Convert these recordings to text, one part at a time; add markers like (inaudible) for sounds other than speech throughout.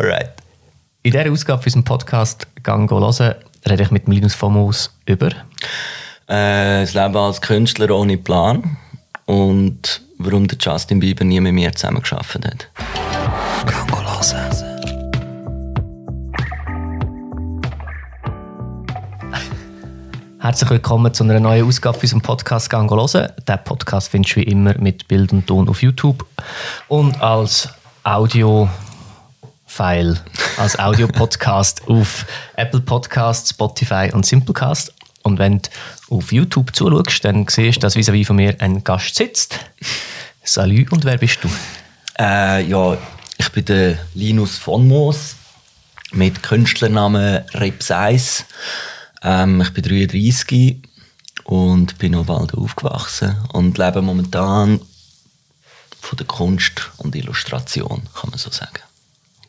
Alright. In dieser Ausgabe unserem Podcast «Gang hören» rede ich mit dem Linus Famos über Äh, das Leben als Künstler ohne Plan und warum der Justin Bieber nie mit mir zusammen geschafft hat. Gang hören. Herzlich willkommen zu einer neuen Ausgabe unserem Podcast «Gang hören». Diesen Podcast findest du wie immer mit Bild und Ton auf YouTube und als Audio-File, als Audio-Podcast (laughs) auf Apple Podcasts, Spotify und Simplecast. Und wenn du auf YouTube zuschaust, dann siehst du, dass vis-à-vis von mir ein Gast sitzt. Salut und wer bist du? Äh, ja, ich bin der Linus von Moos mit Künstlernamen Rips 1. Ähm, ich bin 33 und bin noch bald aufgewachsen und lebe momentan von der Kunst und Illustration, kann man so sagen.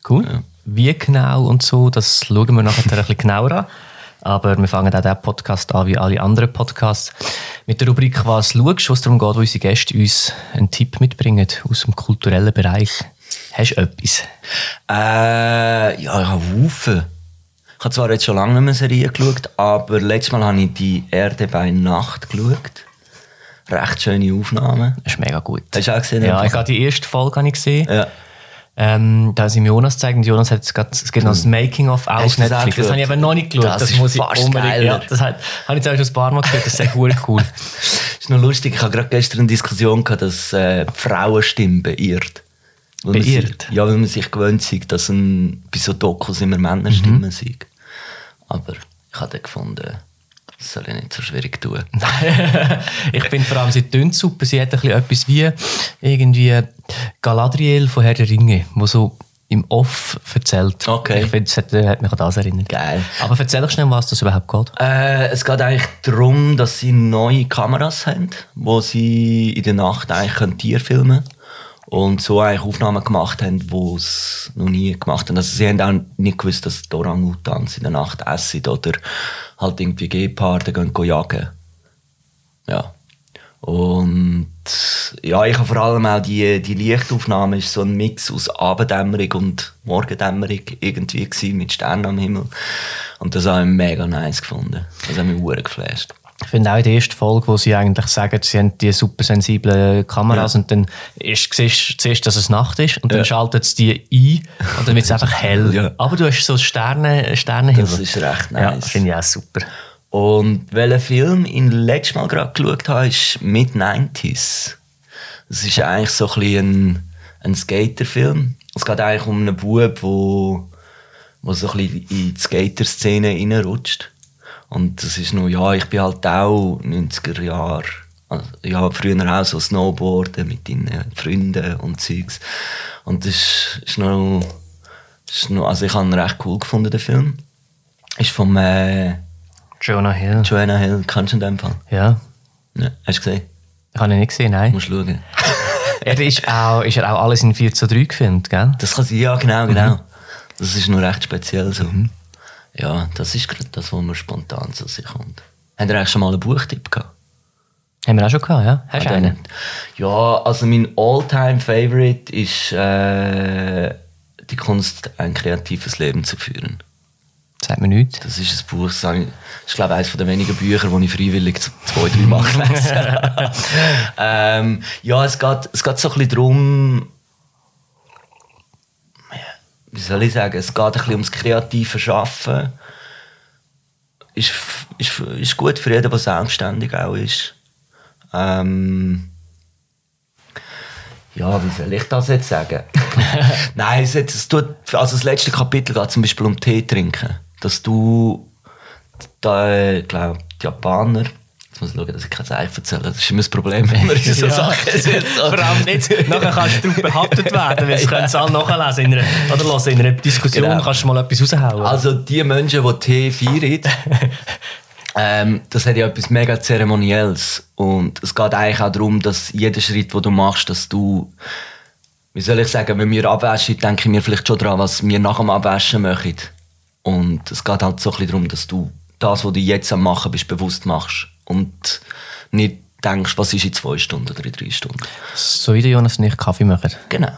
Cool. Wie genau und so, das schauen wir nachher (laughs) ein bisschen genauer an. Aber wir fangen auch diesen Podcast an, wie alle anderen Podcasts, mit der Rubrik «Was schaust?», wo es darum geht, wo unsere Gäste uns einen Tipp mitbringen aus dem kulturellen Bereich. Hast du etwas? Äh, ja, ich habe Haufen. Ich habe zwar jetzt schon lange nicht mehr Serie geschaut, aber letztes Mal habe ich die Erde bei Nacht geschaut. Recht schöne Aufnahmen. Das ist mega gut. Hast du auch gesehen? Ja, ich habe die erste Folge gesehen. Ja. Ähm, da sie ihm Jonas gezeigt und Jonas hat jetzt gerade, es gibt noch das Making-of auf das Netflix. Das habe ich aber noch nicht geschaut. Das ist fast geiler. Ja, das hat, habe ich jetzt auch schon ein paar Mal gehört. Das ist echt cool. cool. (laughs) ist noch lustig, ich habe gerade gestern eine Diskussion gehabt, dass äh, die Frauenstimme beirrt. Weil Beirrt? Sich, ja, weil man sich gewöhnt ist, dass ein, bei so Dokus immer Männerstimmen Mhm. sind. Aber ich habe gefunden, das soll ich nicht so schwierig tun. (laughs) ich finde vor allem, sie tönt super. Sie hat ein bisschen etwas wie irgendwie Galadriel von Herr der Ringe, wo so im Off erzählt. Okay. Ich finde, es hat, äh, hat mich an das erinnert. Geil. Aber erzähl doch schnell, was das überhaupt geht. Äh, es geht eigentlich darum, dass sie neue Kameras haben, wo sie in der Nacht eigentlich Tiere filmen können. Und so eigentlich Aufnahmen gemacht haben, die es noch nie gemacht haben. Also sie haben auch nicht gewusst, dass die Orang-Utans in der Nacht essen oder halt irgendwie Geparde gehen, gehen jagen. Ja. Und ja, ich habe vor allem auch die, die Lichtaufnahme ist so ein Mix aus Abenddämmerung und Morgendämmerung irgendwie gewesen, mit Sternen am Himmel. Und das habe ich mega nice gefunden. Das hat mich hure geflasht. Ich finde auch in der ersten Folge, wo sie eigentlich sagen, sie haben die super sensiblen Kameras Ja. und dann ist, siehst zuerst, dass es Nacht ist und dann Ja. schaltet es die ein und dann wird es einfach hell. Ja. Aber du hast so Sterne, Sternenhimmel. Das ist recht Ja, nice. finde ich auch super. Und welchen Film ich letztes Mal gerade geschaut habe, ist Mid-90s. Das ist eigentlich so ein, bisschen ein, ein Skaterfilm. Es geht eigentlich um einen Bub, wo, wo so ein bisschen in die Skater-Szene reinrutscht. Und das ist noch, ja, ich bin halt auch 90er Jahre, also, ja, früher auch so Snowboarden mit deinen Freunden und Zeugs. Und das ist, ist noch, ist noch, also ich habe ihn recht cool gefunden, den Film. Ist vom, äh, Jonah Hill. Joanna Hill, kannst du in dem Fall? Ja. Ja, hast du gesehen? Habe ich nicht gesehen, nein. Musst schauen. (laughs) Er ist, auch, ist er auch alles in 4 zu 3 gefilmt, gell? Das kann sein, ja, genau, genau. Das ist noch recht speziell so. Ja, das ist gerade das, was mir spontan zu sich kommt. Habt ihr eigentlich schon mal einen Buchtipp gehabt? Haben wir auch schon gehabt, ja? Hast du einen? Ja, also mein All-Time-Favorite ist äh, die Kunst, ein kreatives Leben zu führen. Sagt mir nichts. Das ist ein Buch, das das ist glaube ich eines der wenigen Bücher, die ich freiwillig zwei, drei Mal gelesen habe. (laughs) ähm, Ja, es geht, es geht so ein bisschen darum, wie soll ich sagen, es geht ein bisschen ums kreative Schaffen. Ist, ist, ist gut für jeden, der selbstständig auch ist. Ähm, ja, wie soll ich das jetzt sagen? (laughs) (laughs) Nein, es, hat- es tut, also das letzte Kapitel geht zum Beispiel um Tee trinken. Dass du, da, glaube, die Japaner, jetzt muss schauen, dass ich kein Zeichen erzähle, das ist immer das Problem, wenn man in so (laughs) Ja. Sachen (laughs) sitzt. Vor allem nicht. Nachher kannst du darauf behaftet werden, weil es (laughs) können es alle nachlesen. In einer, oder hören, in einer Diskussion Genau. kannst du mal etwas raushauen. Also die Menschen, die Tee feiern, ähm, das hat ja etwas mega Zeremonielles. Und es geht eigentlich auch darum, dass jeder Schritt, den du machst, dass du, wie soll ich sagen, wenn wir abwaschen, denke ich mir vielleicht schon daran, was wir nach dem Abwaschen machen. Und es geht halt so ein bisschen darum, dass du das, was du jetzt am machen bist, bewusst machst. Und nicht denkst, was ist in zwei Stunden oder in drei Stunden. So wie der Jonas und ich Kaffee machen. Genau.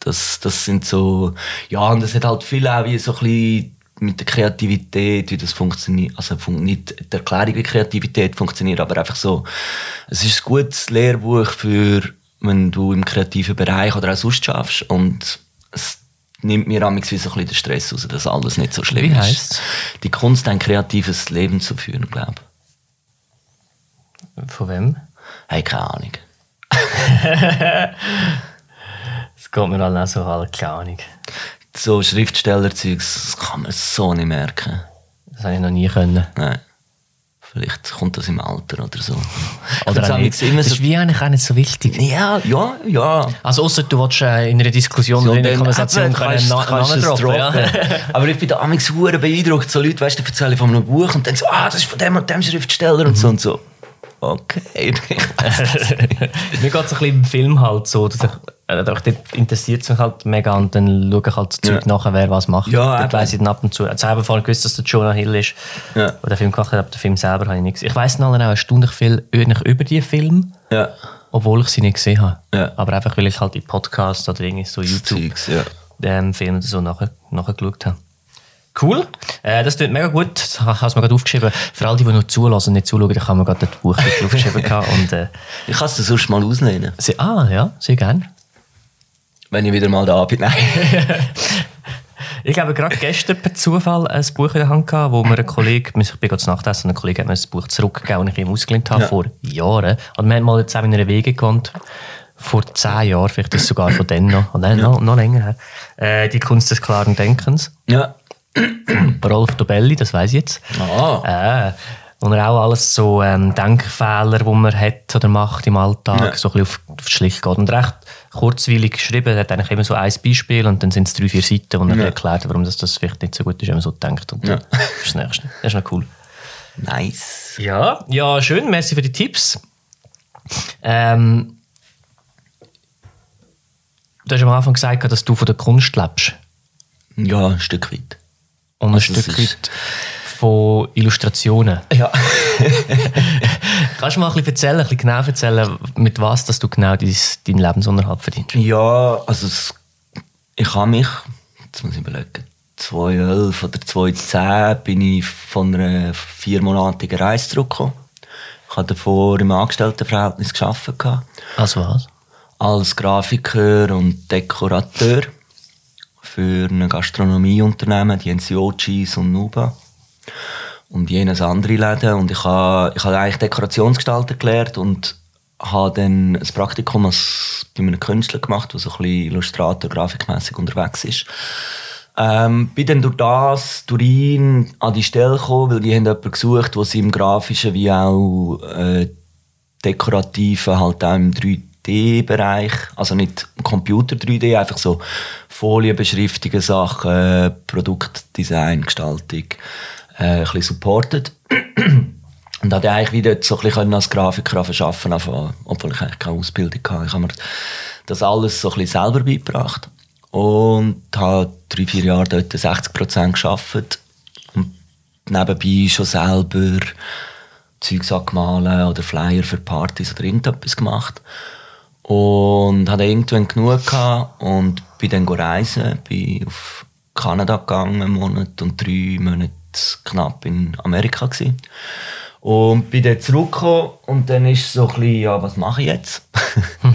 Das, das sind so, ja, und es hat halt viel auch wie so ein bisschen mit der Kreativität, wie das funktioniert, also nicht die Erklärung, wie Kreativität funktioniert, aber einfach so, es ist ein gutes Lehrbuch für, wenn du im kreativen Bereich oder auch sonst schaffst und es nimmt mir amigs wie so ein bisschen den Stress raus, dass alles nicht so schlimm Wie ist. heisst's? Die Kunst, ein kreatives Leben zu führen, glaube ich. Von wem? Hey, keine Ahnung. (laughs) Das geht mir alle auch so alle, keine Ahnung. So Schriftstellerzeugs, das kann man so nicht merken. Das habe ich noch nie können. Nein. Vielleicht kommt das im Alter oder so. Oder find's nicht. immer Das ist wie eigentlich auch nicht so wichtig. Ja, ja, ja. Also außer du willst äh, in einer Diskussion So, oder in einer Konversation eben, können kannst- Na- kannst Namen droppen. Ja. (laughs) Aber ich bin da amigs beeindruckt. So Leute, weißt du, erzählen von einem Buch und dann so, ah, das ist von dem und dem Schriftsteller und so und so. Okay. (laughs) Mir geht es ein bisschen im Film halt so, dass ich, äh, dort interessiert es mich halt mega und dann schaue ich halt so Zeug Ja. nachher, wer was macht. Ja, Dort weiss ich dann ab und zu. Also ich habe vorhin gewusst, dass der Jonah Hill ist, Ja. der den Film gemacht hat, aber den Film selber habe ich nicht gesehen. Ich weiss dann auch erstaunlich viel über die Film, ja. obwohl ich sie nicht gesehen habe. Ja. Aber einfach, weil ich halt in Podcasts oder irgendwie so YouTube Zeugs, ja. ähm, so nachher, nachher geschaut habe. Cool. Äh, das tut mega gut. Das habe ich mir gerade aufgeschrieben. Für all die, die noch zulassen und nicht zuschauen, ich habe mir gerade das Buch (laughs) aufgeschrieben. und, äh, Ich kann es sonst mal auslehnen. sie, ah, ja, sehr gerne. Wenn ich wieder mal da bin. Nein. (laughs) Ich habe gerade gestern per Zufall ein Buch in der Hand gehabt, wo mir ein Kollege, ich bin gerade zu Nacht essen, ein Kollege hat mir das Buch zurückgegeben, das ich ihm ausgelehnt habe, Ja. vor Jahren. Und wir haben mal zusammen in einer Wege gewohnt, vor zehn Jahren, vielleicht ist es sogar von dann noch, und dann noch, noch länger her. Äh, die Kunst des klaren Denkens. Ja. Rolf Dobelli, das weiß ich jetzt. Ah. Äh, und er auch alles so ähm, Denkfehler, die man hat oder macht im Alltag, Ja. so ein bisschen auf, auf Schlicht geht. Und recht kurzweilig geschrieben, er hat eigentlich immer so ein Beispiel und dann sind es drei, vier Seiten, wo er Ja. erklärt, warum das, das vielleicht nicht so gut ist, wenn man so denkt. Und Ja. das ist das Nächste. Das ist noch cool. Nice. Ja, ja, schön, merci für die Tipps. Ähm, du hast am Anfang gesagt, dass du von der Kunst lebst. Ja, ein Stück weit. Und ein Also es Stück weit von Illustrationen. Ja. (laughs) Kannst du mal ein bisschen erzählen, ein bisschen genau erzählen, mit was dass du genau dein, deinen Lebensunterhalt verdienst? Ja, also es, ich habe mich, jetzt muss ich überlegen, 2011 oder 2010 bin ich von einer viermonatigen Reise zurückgekommen. Ich habe davor im Angestelltenverhältnis gearbeitet, Also was? als Grafiker und Dekorateur für ein Gastronomieunternehmen, die NCOGs und Nuba und jenes andere Läden. Und ich habe, ich habe eigentlich Dekorationsgestalter gelernt und habe dann ein Praktikum als, bei einem Künstler gemacht, der so ein bisschen Illustrator, grafikmässig unterwegs ist. Ähm, bin dann durch das, durch ihn an die Stelle gekommen, weil die haben jemanden gesucht, der sie im Grafischen wie auch äh, Dekorativen halt auch im 3D-Bereich, also nicht Computer 3D, einfach so Folienbeschriftungen, Sachen, Produktdesign, Gestaltung, äh, ein bisschen supportet. (clears throat) Und hatte eigentlich wieder so ein bisschen als Grafiker arbeiten anfangen, obwohl ich eigentlich keine Ausbildung hatte. Ich habe mir das alles so ein bisschen selber beigebracht. Und habe drei, vier Jahre dort 60 Prozent gearbeitet. Und nebenbei schon selber Zeugs angemalt oder Flyer für Partys oder irgendetwas gemacht. Und hatte irgendwann genug gehabt und bin dann reisen, bin auf Kanada gegangen, einen Monat und drei Monate knapp in Amerika gewesen. Und bin dann zurückgekommen und dann ist so ein bisschen, ja, was mache ich jetzt?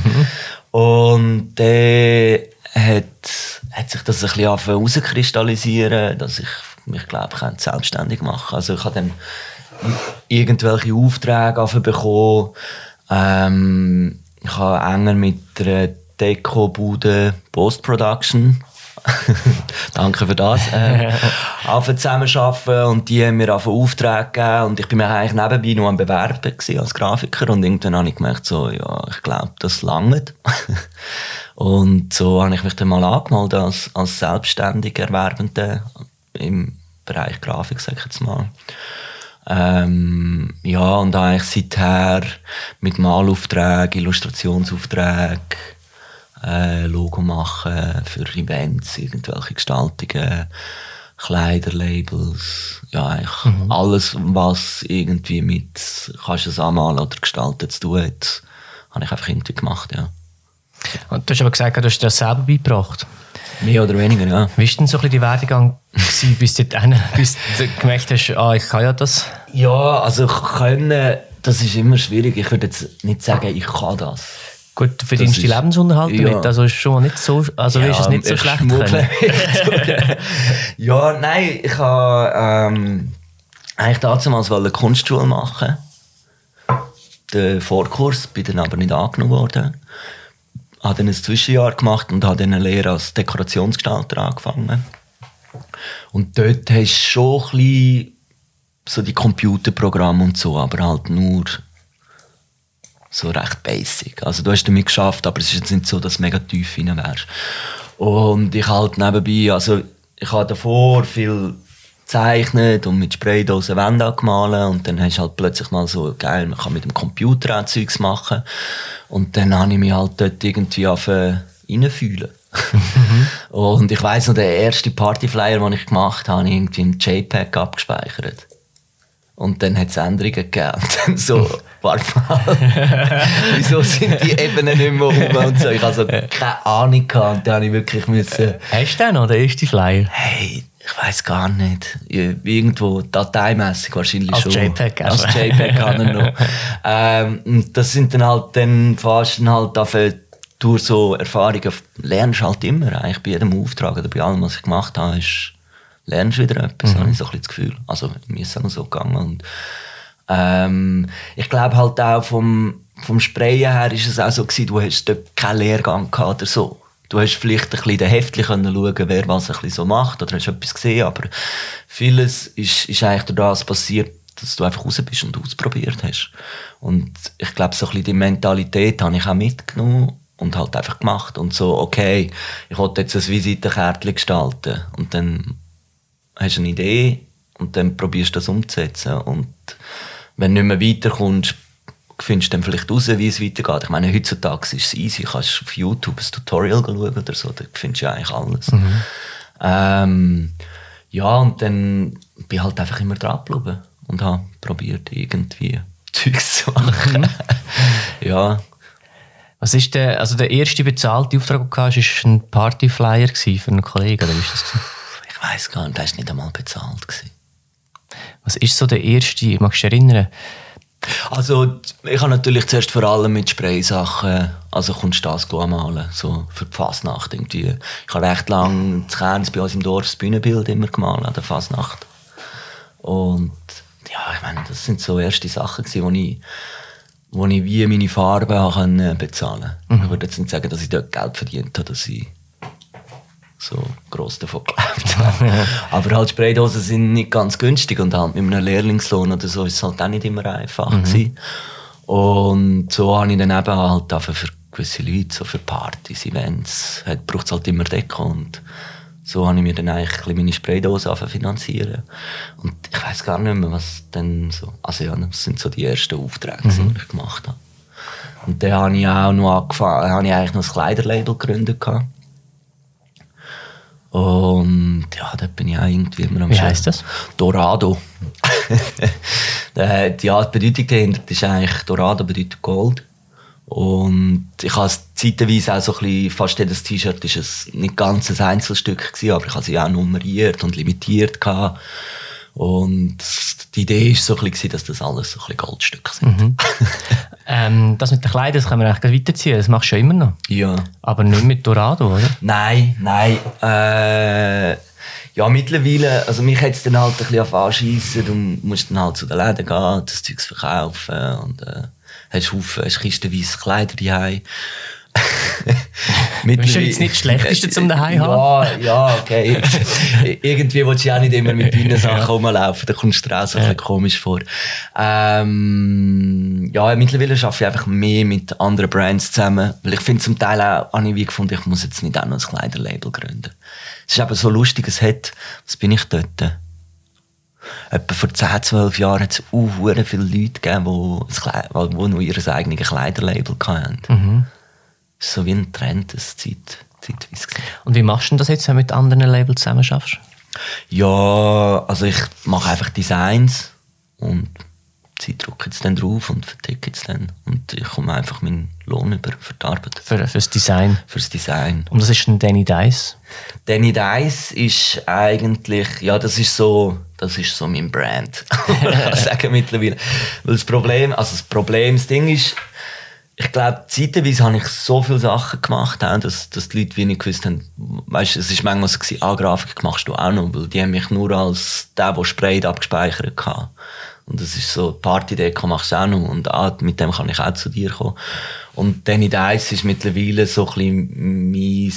(laughs) und dann hat, hat sich das ein bisschen herauskristallisieren, dass ich mich, glaube ich, selbstständig machen kann. Also ich habe dann irgendwelche Aufträge bekommen. Ähm, ich habe enger mit der Deko-Bude Post-Production (laughs) Danke für das. Äh, (laughs) angefangen zusammenarbeiten und die haben mir angefangen Aufträge gegeben und ich bin mir eigentlich nebenbei nur am Bewerben als Grafiker und irgendwann habe ich gemerkt, so, ja, ich glaube, das langt. (laughs) und so habe ich mich dann mal angemeldet als, als selbstständiger Erwerbender im Bereich Grafik, sag ich jetzt mal. Ähm, ja, und eigentlich seither mit Malaufträgen, Illustrationsaufträgen, äh, Logo machen für Events, irgendwelche Gestaltungen, Kleiderlabels, ja, eigentlich alles, was irgendwie mit kannst du es anmalen oder gestalten zu tun hat, habe ich einfach irgendwie gemacht, ja. Und du hast aber gesagt, du hast dir das selber beigebracht. Mehr oder weniger, ja. Wie war denn so ein bisschen die Werdegang, gewesen, (laughs) bis, du dorthin- bis du gemerkt hast, ah, ich kann ja das? Ja, also können, das ist immer schwierig. Ich würde jetzt nicht sagen, ich kann das. Gut, du verdienst ist- Lebensunterhalt ja. damit, also ist schon nicht so, also ist es nicht so schlecht (laughs) ja, nein, ich habe ähm, eigentlich damals eine Kunstschule machen. Den Vorkurs, bin dann aber nicht angenommen worden. Habe dann ein Zwischenjahr gemacht und habe dann eine Lehre als Dekorationsgestalter angefangen. Und dort hast du schon ein bisschen so die Computerprogramme und so, aber halt nur so recht basic. Also du hast damit geschafft, aber es ist jetzt nicht so, dass du mega tief rein wärst. Und ich halt nebenbei, also ich habe davor viel gezeichnet und mit Spraydosen Wände angemalt und dann hast du halt plötzlich mal so, geil, man kann mit dem Computer auch Zeugs machen und dann habe ich mich halt dort irgendwie reinfühlen. (laughs) und ich weiss noch, der erste Partyflyer, den ich gemacht habe, habe ich irgendwie im JPEG abgespeichert. Und dann hat es Änderungen gegeben. Und dann so, warte mal, (laughs) wieso sind die Ebenen nicht mehr rum und so. Ich hatte also keine Ahnung gehabt. Und dann habe ich wirklich müssen, Hast du den noch, den ersten Flyer? hey, ich weiß gar nicht. Irgendwo dateimässig wahrscheinlich Als schon. JPEG, Als also. JPEG kann er noch. (laughs) ähm, und das sind dann halt dann fast halt dafür, durch so Erfahrungen lernst du halt immer. Eigentlich bei jedem Auftrag oder bei allem, was ich gemacht habe, ist, lernst du wieder etwas, Mhm. habe ich so ein bisschen das Gefühl. Also mir ist es auch so gegangen. Und, ähm, ich glaube halt auch vom, vom Sprayen her ist es auch so gewesen, du hast dort keinen Lehrgang gehabt oder so. Du hast vielleicht ein bisschen den Heftchen schauen, wer was ein bisschen so macht oder hast etwas gesehen, aber vieles ist, ist eigentlich durch das passiert, dass du einfach raus bist und ausprobiert hast. Und ich glaube, so ein bisschen die Mentalität habe ich auch mitgenommen und halt einfach gemacht und so, okay, ich wollte jetzt ein Visitenkärtchen gestalten und dann hast du eine Idee und dann probierst du das umzusetzen. Und wenn du nicht mehr weiterkommst, findest du dann vielleicht raus, wie es weitergeht. Ich meine, heutzutage ist es easy. Du kannst auf YouTube ein Tutorial schauen oder so, da findest du ja eigentlich alles. Ähm, ja, und dann bin ich halt einfach immer dran geblieben und habe probiert, irgendwie (laughs) Zeugs zu machen. (laughs) ja, Was ist der, also der erste bezahlte Auftrag, den du hast, war ein Partyflyer für einen Kollegen, oder wie ist das? gewesen? ich weiß gar nicht, der war nicht einmal bezahlt. Gewesen. Was ist so der erste, magst du dich erinnern? Also, ich habe natürlich zuerst vor allem mit Spraysachen, also Kunstgas malen, so für die Fasnacht irgendwie. Ich habe recht lange in Kerns bei uns im Dorf das Bühnenbild immer gemalt an der Fasnacht. Und ja, ich meine, das sind so erste Sachen gewesen, wo ich, wo ich wie meine Farben habe können bezahlen Ich würde jetzt nicht sagen, dass ich dort Geld verdient habe, dass ich so gross davon gelebt habe. (laughs) Aber halt Spraydosen sind nicht ganz günstig und halt mit einem Lehrlingslohn oder so ist es halt auch nicht immer einfach gewesen. Und so habe ich dann eben halt für gewisse Leute, so für Partys, Events, braucht es halt immer Deko und so habe ich mir dann eigentlich meine zu finanzieren. Und ich weiß gar nicht mehr, was dann so, also ja, das sind so die ersten Aufträge, gewesen, die ich gemacht habe. Und dann habe ich auch noch angefangen, habe ich eigentlich noch ein Kleiderlabel gegründet gehabt. Und ja, da bin ich auch irgendwie immer am Wie Schauen. heisst das? Dorado. (laughs) Äh, ja, die Bedeutung dahinter ist eigentlich, Dorado bedeutet Gold. Und ich habe es zeitweise auch so ein bisschen, fast jedes T-Shirt ist es nicht ganz ein Einzelstück gewesen, aber ich habe sie auch nummeriert und limitiert gehabt. Und die Idee ist so ein bisschen, dass das alles so ein bisschen Goldstücke sind. (laughs) Ähm, das mit den Kleidern, das können wir eigentlich weiterziehen, das machst du ja immer noch. Ja. Aber nicht mit Dorado, oder? Nein, nein. Äh, ja, mittlerweile, also mich hat es dann halt ein bisschen anschiessen. Du musst dann halt zu den Läden gehen, das Zeug verkaufen und äh, hast Haufen, hast kistenweise Kleider daheim. (laughs) Ist ja jetzt nicht das Schlechteste zum daheim Ja, ja, okay. (laughs) Irgendwie willst du ja auch nicht immer mit deinen Sachen rumlaufen, da kommst du auch so ein bisschen komisch vor. Ähm, ja, mittlerweile arbeite ich einfach mehr mit anderen Brands zusammen, weil ich finde zum Teil auch, habe ich wie gefunden, ich muss jetzt nicht auch noch ein Kleiderlabel gründen. Es ist aber so lustig, es hat, was bin ich dort? Etwa vor 10, 12 Jahren hat es hure viele Leute gegeben, die, Kleid- die noch ihr eigenes Kleiderlabel hatten. Ist so wie ein Trend, das zeitweise gewesen. Und wie machst du denn das jetzt, wenn du mit anderen Labels zusammen schaffst? Ja, also ich mache einfach Designs und sie drucken es dann drauf und verticken es dann. Und ich komme einfach meinen Lohn über für die Arbeit. Für, fürs Design. Fürs Design. Und das ist ein Danny Dice? Danny Dice ist eigentlich, ja, das ist so, das ist so mein Brand. (laughs) ich (laughs) sagen mittlerweile. Weil das Problem, also das Problem, das Ding ist, ich glaube, zeitweise habe ich so viele Sachen gemacht, dass, dass die Leute wie nicht gewusst haben, weißt, es ist manchmal so gewesen, ah, Grafik machst du auch noch, weil die haben mich nur als der, der sprayt, abgespeichert hatte. Und das ist so, Partydeko machst du auch noch und ah, mit dem kann ich auch zu dir kommen. Und Danny Dice ist mittlerweile so ein bisschen mein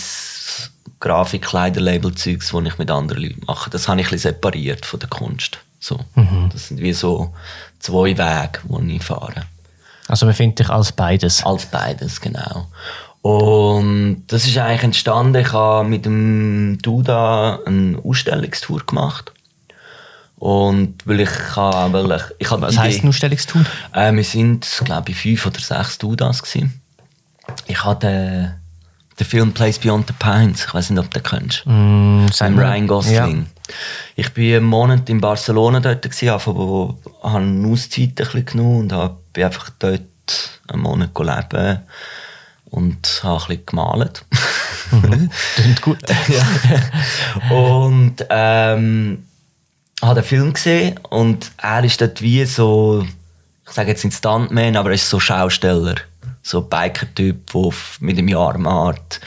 Grafik-Kleiderlabel-Zeugs, das ich mit anderen Leuten mache. Das habe ich ein bisschen separiert von der Kunst. So. Mhm. Das sind wie so zwei Wege, die ich fahre. Also man findet dich als beides? Als beides, genau. Und das ist eigentlich entstanden, ich habe mit dem Duda eine Ausstellungstour gemacht. Und weil ich weil ich, ich habe Was heisst eine Ausstellungstour? Äh, wir sind, glaube ich, fünf oder sechs Dudas gewesen. Ich hatte den Film Place Beyond the Pines. Ich weiß nicht, ob du den kennst. Mm, Ryan Gosling. Ja. Ich war einen Monat in Barcelona dort, gewesen, habe eine Auszeit ein bisschen genommen und habe einfach dort einen Monat leben und habe ein bisschen gemalt. Mhm. Klingt gut. (laughs) ja. Und ähm, habe den Film gesehen und er ist dort wie so, ich sage jetzt ein Stuntman, aber er ist so Schausteller. So ein Biker-Typ, der mit einem Armart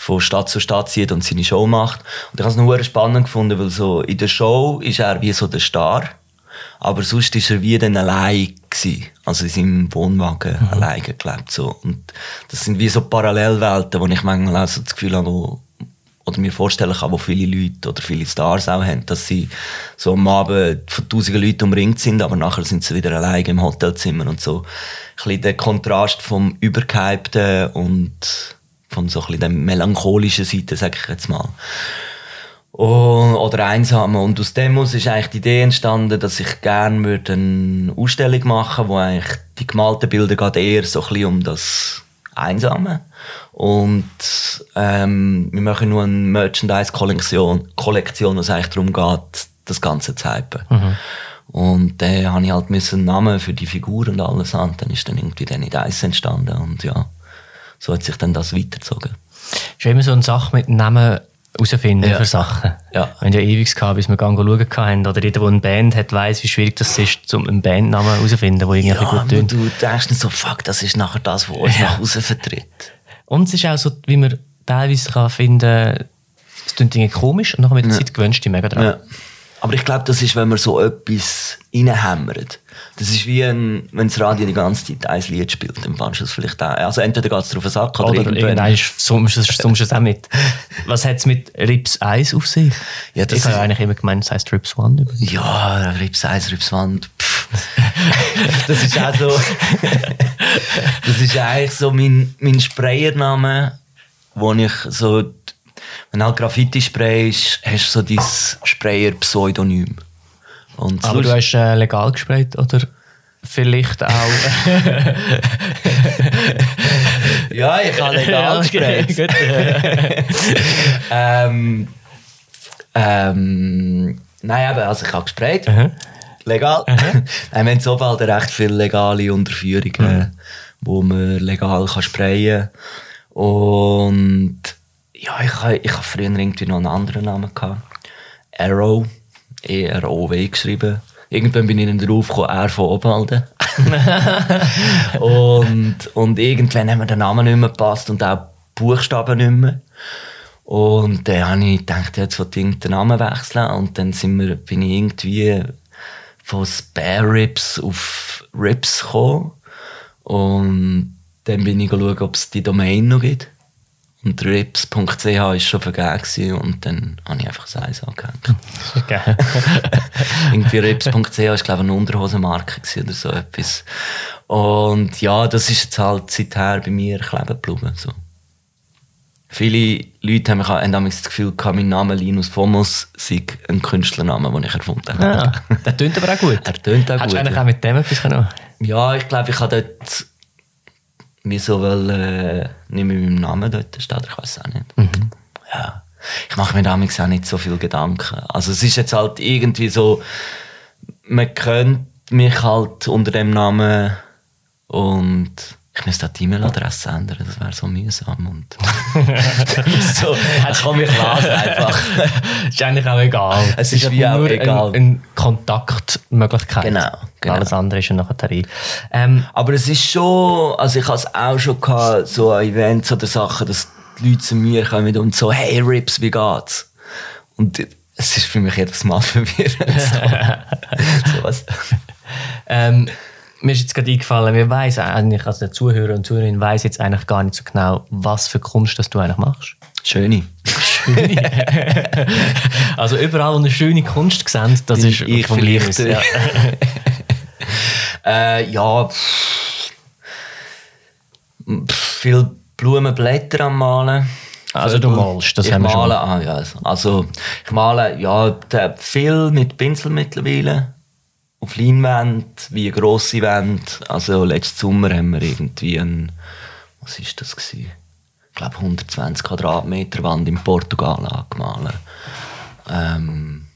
von Stadt zu Stadt zieht und seine Show macht. Und ich habe es noch spannend gefunden, weil so in der Show ist er wie so der Star, aber sonst war er wie dann allein gewesen. Also in seinem Wohnwagen mhm. allein gelebt. So. Und das sind wie so Parallelwelten, wo ich manchmal auch so das Gefühl habe, wo, oder mir vorstellen kann, wo viele Leute oder viele Stars auch haben, dass sie so am Abend von tausenden Leuten umringt sind, aber nachher sind sie wieder alleine im Hotelzimmer und so. Ein bisschen der Kontrast vom Übergehypten und von so ein der melancholischen Seite, sag ich jetzt mal. Und, oder einsam. Und aus dem aus ist eigentlich die Idee entstanden, dass ich gerne würde eine Ausstellung machen würde, wo eigentlich die gemalten Bilder geht eher so ein bisschen um das Einsame. Und ähm, wir machen nur eine Merchandise-Kollektion, Kollektion, wo es eigentlich darum geht, das Ganze zu hypen. Mhm. Und dann äh, habe ich halt einen Namen für die Figur und alles an. Dann ist dann irgendwie dann in Eis entstanden. Und ja, so hat sich dann das weitergezogen. Ist immer so eine Sache mit Namen herausfinden ja. für Sachen. Ja. Haben ja ewig gehabt, bis wir schauen können. Oder jeder, der eine Band hat, weiss, wie schwierig das ist, um einen Bandnamen herauszufinden, der irgendwie ja, gut tönt. du denkst nicht so, fuck, das ist nachher das, was uns ja. nach Hause vertritt. Und es ist auch so, wie man teilweise kann finden es klingt Dinge komisch und nachher mit der ja. Zeit gewöhnst du dich mega dran. Ja. Aber ich glaube, das ist, wenn man so etwas reinhämmert. Das ist wie ein, wenn das Radio die ganze Zeit ein Lied spielt, du es vielleicht auch. Also entweder geht es drauf den Sack oder, oder irgendwann summst du (laughs) es auch mit. Was hat es mit Rips 1 auf sich? Ja, das ich habe eigentlich immer gemeint, es heisst Rips 1. Ja, Rips 1, Rips 1. (laughs) das ist auch so. das ist eigentlich so mein, mein Sprayername, wo ich so. Wenn halt Graffiti-Spray ist, hast du so dein Sprayer-Pseudonym. Und Aber du hast äh, legal gesprayt, oder? Vielleicht auch. (laughs) ja, ich habe legal (laughs) gesprayt. (laughs) ähm, ähm, nein, aber also ich habe gesprayt. -huh. Legal. -huh. wir haben so bald recht viele legale Unterführungen, -huh. wo man legal kann sprayen kann. Und ja, ich habe ich früher irgendwie noch einen anderen Namen gehabt. Arrow. E-R-O-W geschrieben. Irgendwann bin ich dann drauf gekommen, R von Obwalden. (laughs) und, und irgendwann haben mir der Name nicht mehr gepasst und auch die Buchstaben nicht mehr. Und dann habe ich gedacht, jetzt wollte ich den Namen wechseln. Und dann sind wir, bin ich irgendwie von Spare Ribs auf Ribs gekommen. Und dann bin ich schauen, ob es die Domain noch gibt. Und rips.ch war schon vergeben und dann habe ich einfach das Eis angehängt. (laughs) (laughs) Irgendwie rips.ch war, glaube ich, eine Unterhosenmarke oder so etwas. Und ja, das ist jetzt halt seither bei mir kleben geblieben. So. Viele Leute haben, haben das Gefühl, mein Name Linus Fomos sei ein Künstlername, den ich erfunden habe. Ja, ah, der tönt aber auch gut. (laughs) Er tönt auch Hast gut. du eigentlich auch mit dem etwas genommen? Ja, ich glaube, ich habe dort wieso weil äh, nicht mit meinem Namen dort steht, ich weiß auch nicht. Mhm. Ja. Ich mache mir damals auch nicht so viel Gedanken. Also es ist jetzt halt irgendwie so, man könnte mich halt unter dem Namen und ich müsste die E-Mail-Adresse ändern, das wäre so mühsam. Und (laughs) so, ich kann mich lassen einfach. ist eigentlich auch egal. Es ist wie auch nur egal. Eine, eine Kontaktmöglichkeit. Genau, genau. Alles andere ist ja nachher rein. Ähm, Aber es ist schon, also ich habe es auch schon gehabt, so Events oder Sachen, dass die Leute zu mir kommen und so, hey Rips, wie geht's? Und es ist für mich jedes Mal (laughs) verwirrend. (laughs) So, so was. ähm, mir ist jetzt gerade eingefallen, wir weiss eigentlich, also der Zuhörer und Zuhörerin weiß jetzt eigentlich gar nicht so genau, was für Kunst das du eigentlich machst. Schöne. (laughs) Also überall, wo eine schöne Kunst gesehen, das Bin ist ich von vielleicht, Linus, ja. (laughs) Äh, ja, pff, pff, viel Blumenblätter am Malen. Also du malst, das ich haben wir schon. male, ah, ja, also ich male ja viel mit Pinsel mittlerweile auf Leinwand, wie eine grosse Wand. Also letzten Sommer haben wir irgendwie ein, was ist das gewesen? Ich glaube 120 Quadratmeter Wand in Portugal angemalt. Ähm,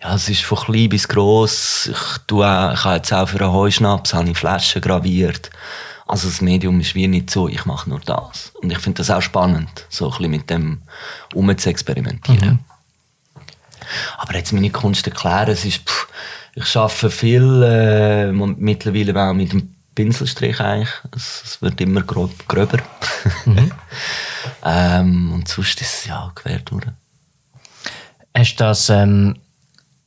ja, es ist von klein bis gross. Ich, tue auch, ich habe jetzt auch für einen Heuschnaps habe ich Flaschen graviert. Also das Medium ist wie nicht so, ich mache nur das. Und ich finde das auch spannend, so ein bisschen mit dem um zu experimentieren. Aber jetzt meine Kunst erklären, es ist, pff, ich arbeite viel äh, mittlerweile auch mit dem Pinselstrich eigentlich. Es, es wird immer grob, gröber. (laughs) ähm, und sonst ist es ja quer durch. Hast du das, ähm,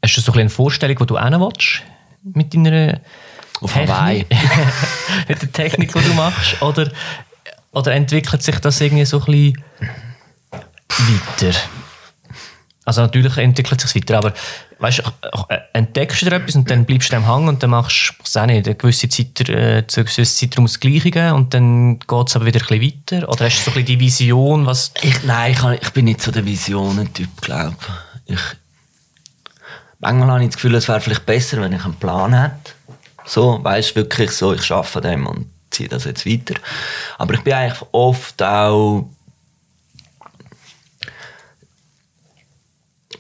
hast du so ein bisschen eine Vorstellung, wo du hin willst? Mit deiner Auf Technik? (laughs) Mit der Technik, die du machst? Oder, oder entwickelt sich das irgendwie so ein bisschen weiter? Also natürlich entwickelt sich weiter, aber weißt, entdeckst du etwas und dann bleibst du dem hängen und dann machst du, eine gewisse Zeit, äh, zu einem gewissen Zeitraum das und dann geht es aber wieder ein bisschen weiter? Oder hast du so ein bisschen die Vision, was... Ich, nein, ich, ich bin nicht so der Visionen-Typ, glaube ich. Manchmal habe ich das Gefühl, es wäre vielleicht besser, wenn ich einen Plan hätte. So, weißt wirklich so, ich an dem und ziehe das jetzt weiter. Aber ich bin eigentlich oft auch.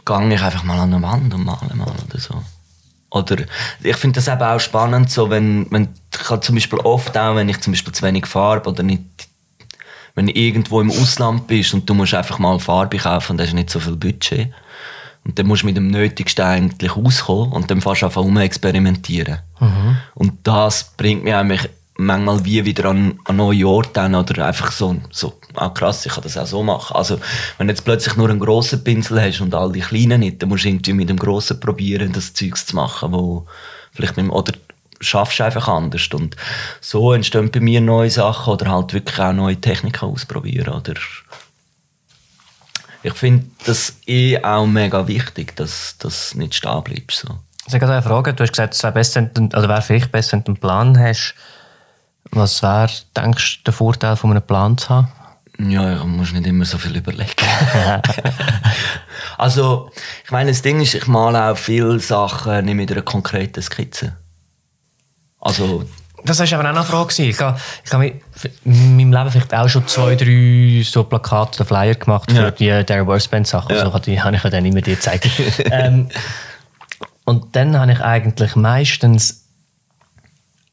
Gehe ich einfach mal an eine Wand und male mal oder so. Oder ich finde das eben auch spannend, so wenn, wenn ich habe zum Beispiel oft auch, wenn ich zum Beispiel zu wenig Farbe oder nicht wenn du irgendwo im Ausland bist und du musst einfach mal Farbe kaufen und hast nicht so viel Budget. Und dann musst du mit dem Nötigsten eigentlich auskommen und dann fährst du einfach um experimentieren. Und das bringt mich eigentlich manchmal wie wieder an, an neue Orte oder einfach so, so ah krass, ich kann das auch so machen. Also wenn du jetzt plötzlich nur einen grossen Pinsel hast und all die kleinen nicht, dann musst du irgendwie mit dem grossen probieren, das Zeugs zu machen, wo vielleicht mit dem, oder schaffst du einfach anders. Und so entstehen bei mir neue Sachen oder halt wirklich auch neue Techniken ausprobieren. Oder ich finde das eh auch mega wichtig, dass das nicht stehen bleibst. So. Ich habe eine Frage. Du hast gesagt, es wäre besser, du- oder wäre vielleicht besser, wenn du einen Plan hast. Was wäre, denkst du, der Vorteil von einem Plan zu haben? Ja, ja, musst nicht immer so viel überlegen. (laughs) also, ich meine, das Ding ist, ich male auch viele Sachen nicht mit einer konkreten Skizze. Also, Das war aber auch noch eine Frage. Ich habe, ich habe in meinem Leben vielleicht auch schon zwei, drei so Plakate oder Flyer gemacht für Ja. die der Worst Band Sachen. Ja. So die habe ich ja dann immer dir gezeigt. (laughs) ähm, und dann habe ich eigentlich meistens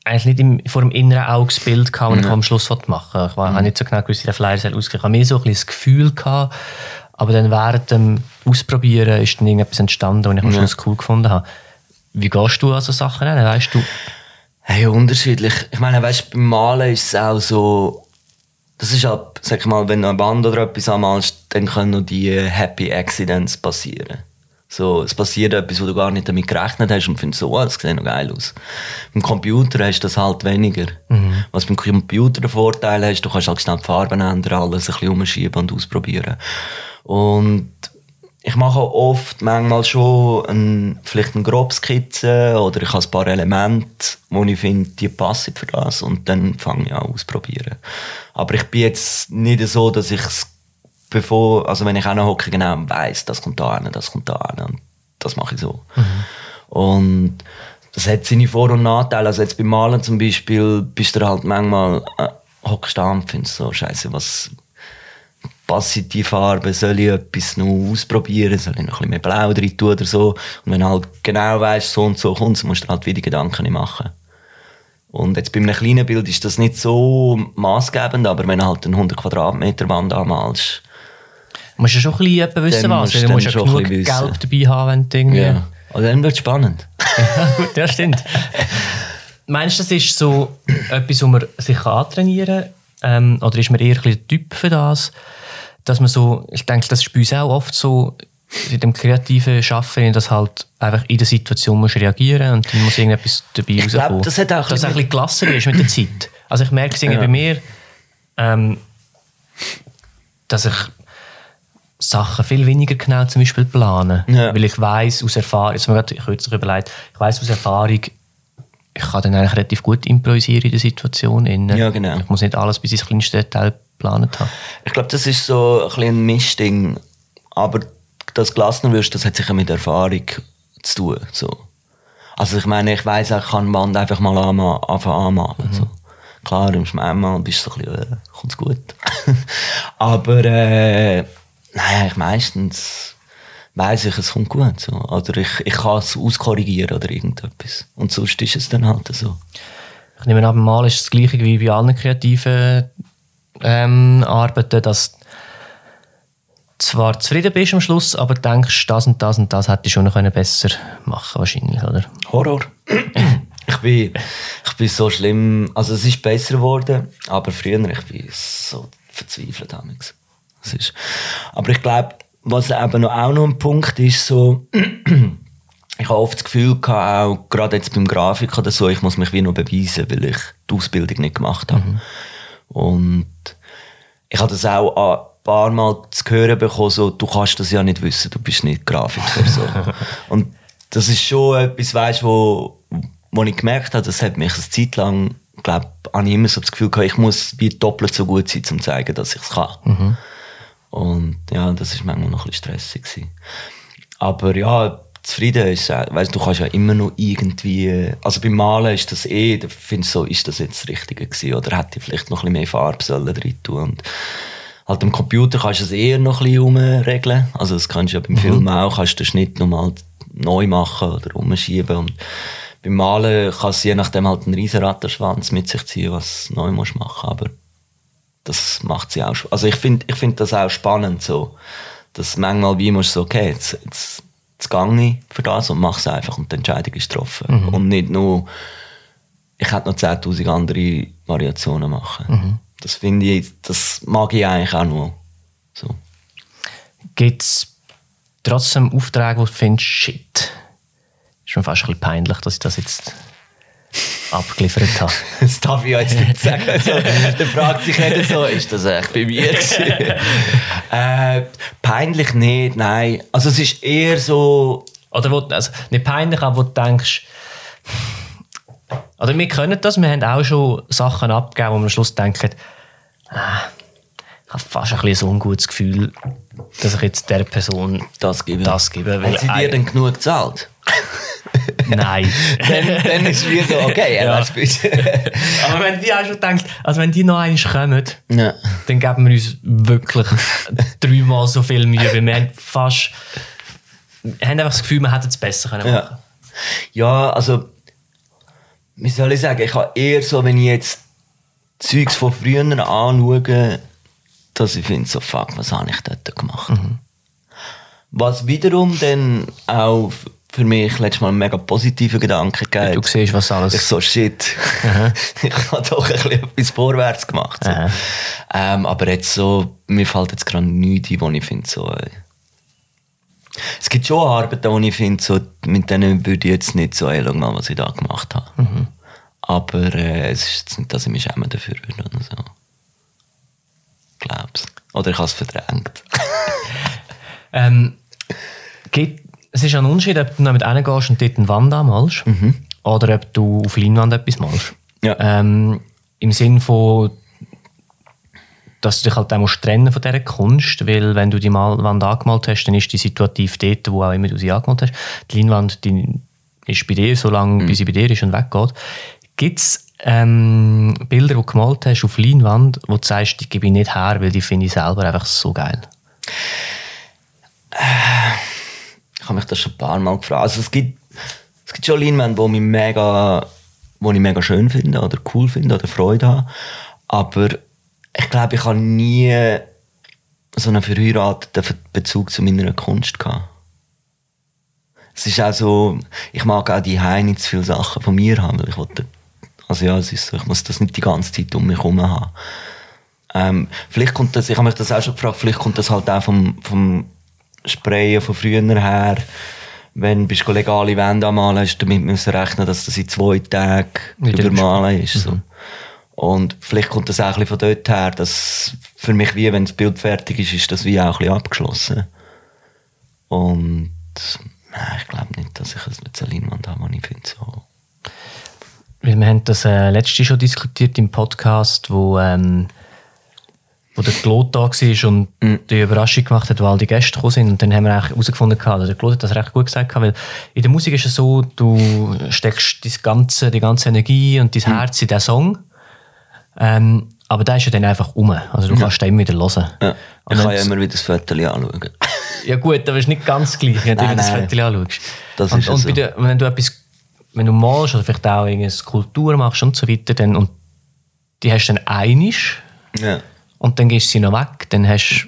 eigentlich nicht im, vor dem inneren Auge das Bild gehabt, das ich am Schluss machen wollte. Ich war, habe nicht so genau gewusst, wie der Flyer soll. Ich habe mehr so ein bisschen das Gefühl gehabt, aber dann während dem Ausprobieren ist dann irgendetwas entstanden, was ich am Schluss cool gefunden habe. Wie gehst du an so Sachen an? Weißt du, hey, unterschiedlich. Ich meine, weißt, beim Malen ist es auch so, das ist halt, sag ich mal, wenn du eine Wand oder etwas anmalst, dann können noch die Happy Accidents passieren. So, es passiert etwas, wo du gar nicht damit gerechnet hast und findest so, oh, das sieht noch geil aus. Beim Computer hast du das halt weniger. Was beim Computer der Vorteil hast, du kannst halt schnell die Farben ändern, alles ein bisschen umschieben und ausprobieren. Und ich mache oft manchmal schon ein, vielleicht eine grobe Skizze oder ich habe ein paar Elemente, wo ich finde, die passen für das und dann fange ich an ausprobieren. Aber ich bin jetzt nicht so, dass ich es bevor, also wenn ich auch noch hocke, genau weiss, das kommt da hin, das kommt da hin und das mache ich so. Und das hat seine Vor- und Nachteile. Also jetzt beim Malen zum Beispiel bist du halt manchmal, äh, hockst da und findest so, scheiße, was, passe Farbe, soll ich etwas noch ausprobieren, soll ich noch ein bisschen mehr Blau drin tun oder so. Und wenn du halt genau weißt, so und so kommt musst du halt wieder Gedanken machen. Und jetzt bei einem kleinen Bild ist das nicht so maßgebend, aber wenn du halt eine 100 Quadratmeter Wand anmalst, musst du schon ein bisschen wissen, was. Musst, du musst ja genug Geld dabei haben, wenn du irgendwie... Ja. Also dann wird es spannend. (laughs) ja, stimmt. Meinst du, das ist so etwas, wo man sich antrainieren kann? Ähm, oder ist man eher ein der Typ für das? Dass man so, ich denke, das ist bei uns auch oft so, in dem kreativen Schaffen, dass halt einfach in der Situation musst reagieren und dann muss irgendetwas dabei ich rauskommen. Glaub, das hat auch dass es ein bisschen gelassener ist mit der Zeit. Also ich merke es ja. bei mir, ähm, dass ich Sachen viel weniger genau zum Beispiel plane. Ja. Weil ich weiß aus Erfahrung, jetzt habe ich kürzlich überlegt, ich weiß aus Erfahrung, ich kann dann eigentlich relativ gut improvisieren in der Situation. Ja, genau. Ich muss nicht alles bis ins kleinste Detail geplant haben. Ich glaube, das ist so ein, bisschen ein Mischding. Aber das gelassener wirst, das hat sicher mit Erfahrung zu tun. So. Also ich meine, ich weiss, ich kann Band einfach mal anfangen anmalen. Mhm. So. Klar, im Schmeinmal bist du so ein bisschen, äh, kommt's gut. (laughs) Aber äh, nein, ich meistens weiß ich, es kommt gut. So. Oder ich, ich kann es auskorrigieren oder irgendetwas. Und sonst ist es dann halt so. Ich nehme an, Mal ist es das gleiche wie bei allen kreativen ähm, Arbeiten, dass zwar zufrieden bist am Schluss, aber denkst, das und das und das hätte ich schon noch besser machen wahrscheinlich, oder? Horror. ich bin, ich bin so schlimm, also es ist besser geworden, aber früher ich bin so verzweifelt damals. Das ist, aber ich glaube, was eben auch noch ein Punkt ist, so, (clears throat) ich habe oft das Gefühl gehabt, auch gerade jetzt beim Grafik oder so, ich muss mich wie noch beweisen, weil ich die Ausbildung nicht gemacht habe. Mhm. Und ich habe das auch paar Mal zu hören bekommen, so, du kannst das ja nicht wissen, du bist nicht Grafiker. So. (laughs) und das ist schon etwas, weißt, wo, wo ich gemerkt habe, das hat mich eine Zeit lang, glaube ich, immer so das Gefühl gehabt, ich muss wie doppelt so gut sein, um zu zeigen, dass ich es kann. Mhm. Und ja, das war manchmal noch ein bisschen stressig. Gewesen. Aber ja, zufrieden ist, weißt, du kannst ja immer noch irgendwie, also beim Malen ist das eh, da findest du so, ist das jetzt das Richtige gewesen oder hätte ich vielleicht noch ein bisschen mehr Farbe sollen drin tun und Halt am Computer kannst du es eher noch ein bisschen umregeln. Also das kannst du ja beim mhm. Film auch, kannst du den Schnitt nochmal neu machen oder umschieben. Und beim Malen kann es je nachdem halt einen riesen Ratterschwanz mit sich ziehen, was du neu musst machen. Aber das macht sie auch. Also ich finde ich find das auch spannend so. Dass manchmal wie du so, okay, jetzt, jetzt, jetzt gehe ich für das und mache es einfach und die Entscheidung ist getroffen. Mhm. Und nicht nur, ich hätte noch 10'000 andere Variationen machen. Mhm. Das finde ich, das mag ich eigentlich auch nur. So. Gibt es trotzdem Aufträge, wo du findest, shit, ist mir fast ein bisschen peinlich, dass ich das jetzt abgeliefert habe. (laughs) Das darf ich ja jetzt nicht sagen. (laughs) Also, da fragt sich jeder so, ist das echt bei mir (laughs) äh, peinlich nicht, nein. Also es ist eher so... Oder wo, also nicht peinlich, aber wo du denkst, oder wir können das, wir haben auch schon Sachen abgegeben, wo wir am Schluss denken, ah, ich habe fast ein, bisschen ein ungutes Gefühl, dass ich jetzt der Person das gebe. Das gebe weil sie dir denn genug gezahlt? Nein. (laughs) dann, dann ist es wieder so, okay, ja. lass (laughs) bitte. Aber wenn die auch schon denkt, also wenn die noch eins kommen, ja. dann geben wir uns wirklich dreimal so viel Mühe, weil wir haben fast, wir haben einfach das Gefühl, wir hätten es besser können machen ja. ja, also wie soll ich sagen, ich habe eher so, wenn ich jetzt Zeugs von früher anschaue, dass ich finde, so fuck, was habe ich dort gemacht? Mhm. Was wiederum dann auch für mich letztes Mal einen mega positiven Gedanken gegeben. Du siehst, was alles... Ich so, shit, (laughs) ich habe doch ein bisschen etwas vorwärts gemacht. So. Ähm, aber jetzt so, mir fällt jetzt gerade nichts ein, wo ich finde, so... Ey. Es gibt schon Arbeiten, wo ich finde, so, mit denen würde ich jetzt nicht so, ey, mal, was ich da gemacht habe. Mhm. Aber äh, es ist jetzt nicht, dass ich mich schäme dafür würde oder so. Glaub's. Oder ich habe es verdrängt. (laughs) ähm, geht, es ist ein Unterschied, ob du damit reingehst und dort eine Wand anmalst mhm. oder ob du auf Leinwand etwas malst. Ja. Ähm, Im Sinne von, dass du dich halt auch musst trennen von dieser Kunst, weil wenn du die Wand angemalt hast, dann ist die situativ dort, wo auch immer du sie angemalt hast. Die Leinwand die ist bei dir, solange mhm. bis sie bei dir ist und weggeht. Gibt es ähm, Bilder, die du gemalt hast auf Leinwand, wo du sagst, die gebe ich nicht her, weil die finde ich selber einfach so geil? Ich habe mich das schon ein paar Mal gefragt. Also es gibt, es gibt schon Leinwände, die, mich mega, die ich mega schön finde oder cool finde oder Freude habe. Aber ich glaube, ich habe nie so einen verheirateten Bezug zu meiner Kunst gehabt. Es ist auch so, ich mag auch die nicht zu viele Sachen von mir haben, weil ich wollte, also ja, es ist so, ich muss das nicht die ganze Zeit um mich herum haben. Ähm, vielleicht kommt das, ich habe mich das auch schon gefragt, vielleicht kommt das halt auch vom, vom Sprayen von früher her. Wenn du legale Wände anmalen hast du damit müssen rechnen, dass das in zwei Tagen übermalen ist. Mhm. So. Und vielleicht kommt das auch ein bisschen von dort her, dass für mich wie, wenn das Bild fertig ist, ist das wie auch ein bisschen abgeschlossen. Und nein, ich glaube nicht, dass ich es mit einer Leinwand habe, ich finde so... Weil wir haben das äh, letzte schon diskutiert im Podcast, wo, ähm, wo der Claude da war und die Überraschung gemacht hat, weil all die Gäste gekommen sind. Und dann haben wir eigentlich herausgefunden, oder der Claude hat das recht gut gesagt, weil in der Musik ist es so, du steckst das ganze, die ganze Energie und dein Herz in den Song. Ähm, aber der ist ja dann einfach um. Also du kannst den immer wieder hören. Ja. Ich kann ja es- immer wieder das Foto anschauen. Ja gut, aber ist nicht ganz gleich, wenn du Nein, das nein. Foto anschaust. Das und, ist ja und so. bei der, wenn du etwas, wenn du malst oder vielleicht auch irgendeine Skulptur machst und so weiter, dann, und die hast du dann einisch Ja. Und dann gehst du sie noch weg, dann hast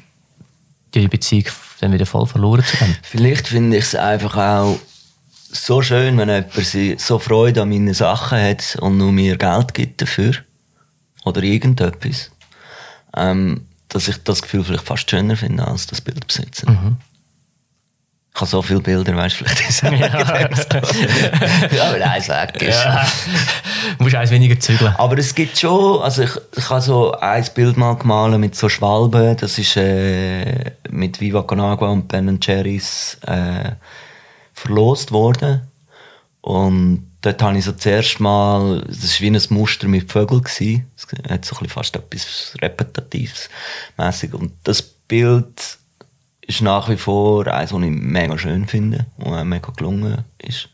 du die Beziehung dann wieder voll verloren zu dem. Vielleicht finde ich es einfach auch so schön, wenn jemand so Freude an meinen Sachen hat und nur mir Geld gibt dafür. Oder irgendetwas. Ähm, dass ich das Gefühl vielleicht fast schöner finde, als das Bild besitzen. Ich habe so viele Bilder, weißt du, vielleicht ist es ja, (laughs) wenn eins weg ist. Du musst eins weniger zügeln. Aber es gibt schon, also ich, ich habe so ein Bild mal gemalt mit so Schwalben, das ist äh, mit Viva Con Agua und Ben Jerry's äh, verlost worden. Und dort habe ich so zuerst mal, das war wie ein Muster mit Vögeln. gewesen. Es hat so ein bisschen fast etwas Repetitives mäßig. Und das Bild ist nach wie vor eines, das ich mega schön finde und auch mega gelungen ist.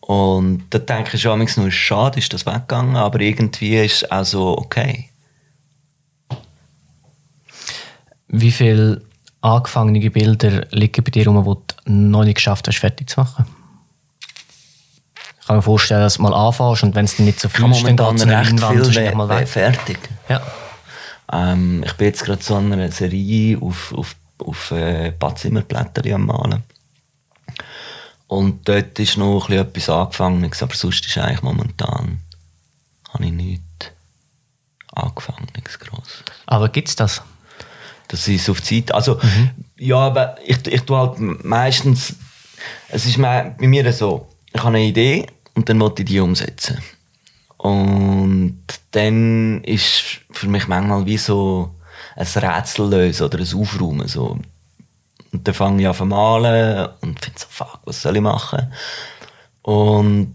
Und da denke ich schon, manchmal nur, schade ist das weggegangen, aber irgendwie ist es auch so okay. Wie viele angefangene Bilder liegen bei dir rum, die du noch nicht geschafft hast, fertig zu machen? Ich kann mir vorstellen, dass du mal anfängst und wenn es dann nicht so habe fühlst, dann geht es recht Leinwand viel schnell mal we- we- weg. fertig. Ja. Ähm, ich bin jetzt gerade so an einer Serie auf, auf, auf äh, Badzimmerblätter am Malen. Und dort ist noch ein etwas angefangen, aber sonst ist eigentlich momentan habe ich nichts angefangen, nichts gross. Aber gibt es das? Das ist auf Zeit. Also, ja, aber ich, ich tue halt meistens, es ist bei mir so, ich habe eine Idee und dann möchte ich die umsetzen. Und dann ist für mich manchmal wie so ein Rätsel lösen oder ein Aufräumen. So. Und dann fange ich an zu malen und finde so, fuck, was soll ich machen? Und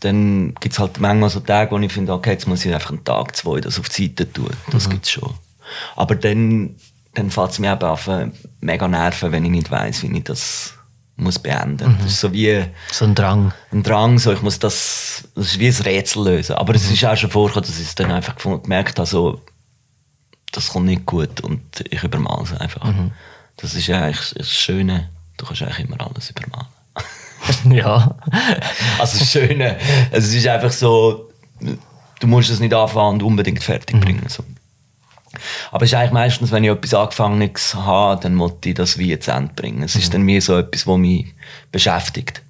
dann gibt es halt manchmal so Tage, wo ich finde, okay, jetzt muss ich einfach einen Tag, zwei das auf die Seite tun. Das gibt's schon. Aber dann, dann fällt es mir eben auf äh, mega nerven, wenn ich nicht weiß, wie ich das muss beenden. Das ist so wie So ein Drang. ein Drang, so ich muss das, das ist wie ein Rätsel lösen. Aber es ist auch schon vorgekommen, dass ich es dann einfach gemerkt habe, so, das kommt nicht gut und ich übermale es einfach. Das ist ja eigentlich das Schöne, du kannst eigentlich immer alles übermalen. (laughs) ja. Also das Schöne, es ist einfach so, du musst es nicht anfangen und unbedingt fertig bringen. So. Aber es ist eigentlich meistens, wenn ich etwas Angefangenes habe, dann muss ich das wie zu Ende bringen. Es ist dann mir so etwas, was mich beschäftigt.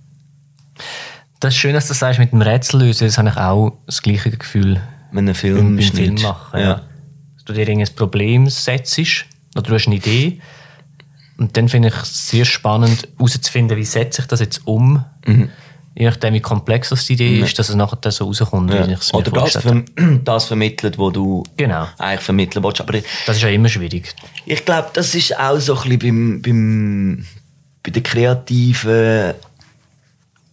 Das ist schön, dass du das sagst mit dem Rätsel lösen. Das habe ich auch das gleiche Gefühl Wenn ein beim, Film Film machen. Ja. Ja. Du dir irgendein Problem setzt oder du hast eine Idee. Und dann finde ich es sehr spannend, herauszufinden, wie setze ich das jetzt um. Mhm. Je nachdem, wie komplex das die Idee ist, dass es nachher dann so rauskommt, Ja. wie ich es mir Oder das, verm (clears throat) das vermittelt, was du Genau. eigentlich vermitteln willst. Aber Das ist ja immer schwierig. ich glaube, das ist auch so ein bisschen beim, beim, bei den Kreativen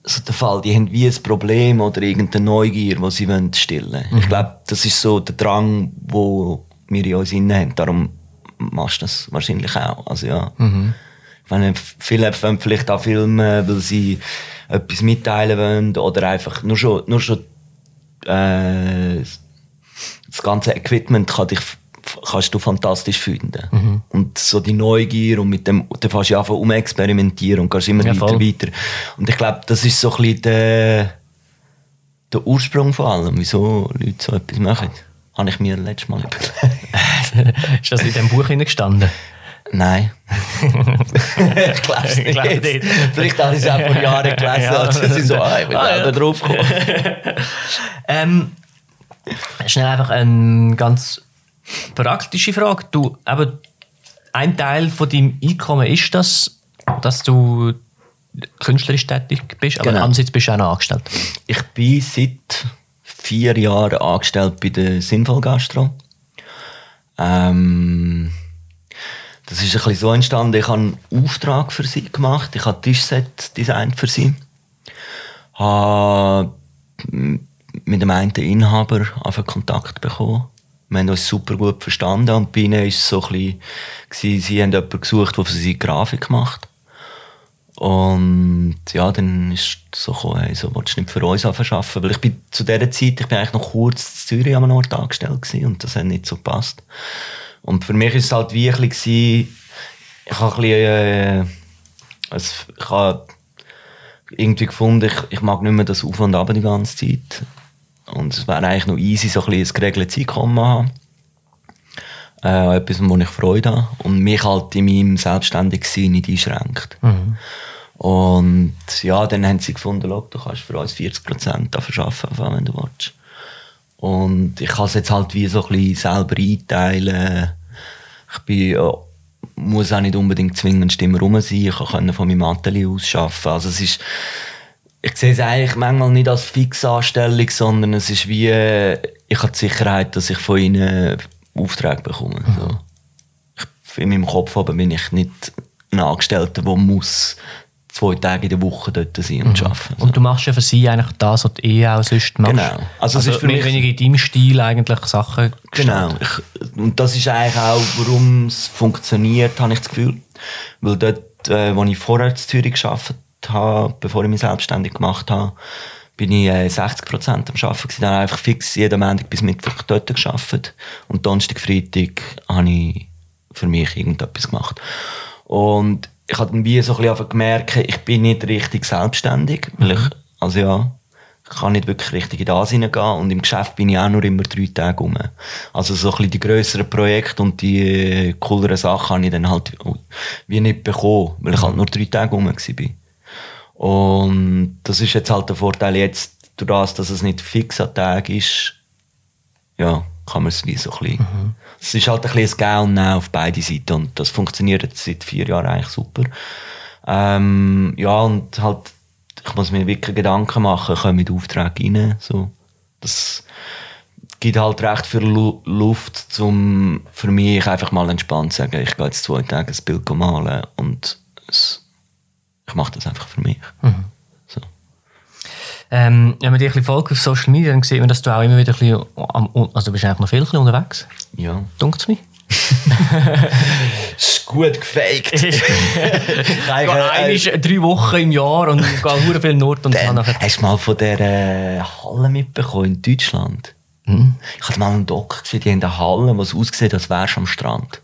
so der Fall. Die haben wie ein Problem oder irgendeine Neugier, die sie wollen stillen Mhm. Ich glaube, das ist so der Drang, wo wir in uns haben. Darum machst du das wahrscheinlich auch. Also ja. Mhm. Meine, viele wollen vielleicht auch filmen, weil sie etwas mitteilen wollen oder einfach nur schon, nur schon äh, das ganze Equipment kann dich, kannst du fantastisch finden. Und so die Neugier und mit dem, da fährst du einfach um experimentieren und gehst immer Ja, weiter, voll. weiter. Und ich glaube, das ist so ein bisschen der, der Ursprung von allem, wieso Leute so etwas machen. Habe ich mir letztes Mal überlegt. (laughs) Ist das in diesem Buch gestanden? Nein. (laughs) ich glaube es Ich glaub nicht. nicht. Vielleicht habe ich es auch vor Jahren (laughs) gelesen, Ja. als ich so, ah, ich bin Ah, ja. drauf gekommen. Ähm, schnell einfach eine ganz praktische Frage. Du, aber ein Teil von deinem Einkommen ist das, dass du künstlerisch tätig bist, aber Genau. andererseits bist du auch noch angestellt. Ich bin seit vier Jahren angestellt bei der Sinnvoll Gastro. Ähm, das ist ein bisschen so entstanden, ich habe einen Auftrag für sie gemacht. Ich habe Tischset designt für sie. Habe mit dem einen Inhaber einfach Kontakt bekommen. Wir haben uns super gut verstanden und bei ihnen war es so ein bisschen, sie haben jemanden gesucht, der für sie Grafik macht. Und ja, dann ist es so gekommen, hey, so willst du nicht für uns arbeiten? Weil ich bin zu dieser Zeit, ich bin eigentlich noch kurz in Zürich einem Ort angestellt gewesen und das hat nicht so gepasst. Und für mich ist es halt wie ein bisschen, ich habe ein bisschen, äh, ich habe irgendwie gefunden, ich, ich mag nicht mehr das Auf und Ab die ganze Zeit. Und es wäre eigentlich noch easy, so ein bisschen ein geregeltes Einkommen haben. Äh, etwas, wo ich Freude habe. Und mich halt in meinem Selbstständigsein nicht einschränkt. Und ja, dann haben sie gefunden, «Schau, du kannst für uns 40% davon arbeiten, wenn du willst. Und ich kann es jetzt halt wie so ein bisschen selber einteilen. Ich bin, ja, muss auch nicht unbedingt zwingend immer rum sein. Ich kann von meinem Atelier aus arbeiten. Also es ist, ich sehe es eigentlich manchmal nicht als Fixanstellung, sondern es ist wie, ich habe die Sicherheit, dass ich von ihnen Aufträge bekomme. So. Ich, in meinem Kopf aber bin ich nicht ein Angestellter, der muss zwei Tage in der Woche dort sein und arbeiten. Und du machst ja für sie eigentlich das, was du eh auch sonst machst. Genau. Also Also, es ist für mehr mich- weniger in deinem Stil eigentlich Sachen Genau. Ich, und das ist eigentlich auch, warum es funktioniert, habe ich das Gefühl. Weil dort, äh, wo ich vorher in Zürich gearbeitet habe, bevor ich mich selbstständig gemacht habe, bin ich äh, 60 Prozent am Arbeiten gewesen. Dann einfach fix jeden Montag bis Mittwoch dort gearbeitet. Und Donnerstag, Freitag habe ich für mich irgendetwas gemacht. Und ich habe dann wie so ein bisschen merken, ich bin nicht richtig selbstständig. Weil ich, also ja, ich kann nicht wirklich richtig in das hineingehen. Und im Geschäft bin ich auch nur immer drei Tage rum. Also so ein bisschen die grösseren Projekte und die äh, cooleren Sachen habe ich dann halt wie nicht bekommen, weil ich halt nur drei Tage rum war. Und das ist jetzt halt der Vorteil jetzt, durch das, dass es nicht fix an Tag ist, ja, kann man es wie so ein bisschen. Es ist halt ein bisschen ein Gehen und Nehmen auf beide Seiten und das funktioniert jetzt seit vier Jahren eigentlich super. Ähm, ja, und halt, ich muss mir wirklich Gedanken machen, kommen mit Aufträgen rein, so. Das gibt halt recht viel Lu Luft, um für mich einfach mal entspannt zu sagen, ich gehe jetzt zwei Tage ein Bild malen und es, ich mache das einfach für mich. So. Ähm, wenn man dich ein bisschen folgt auf Social Media, dann sieht man, dass du auch immer wieder ein bisschen, am, also du bist eigentlich noch viel unterwegs, Ja. dunkt es mir. (laughs) Ist gut gefaked. (laughs) (laughs) Ich gehe drei Wochen im Jahr und gehe hure viel Nord und Dann, nachher... hast du mal von der äh, Halle mitbekommen in Deutschland? Ich hatte mal einen Doc gesehen, die haben eine Halle, was aussieht, als wärst du am Strand.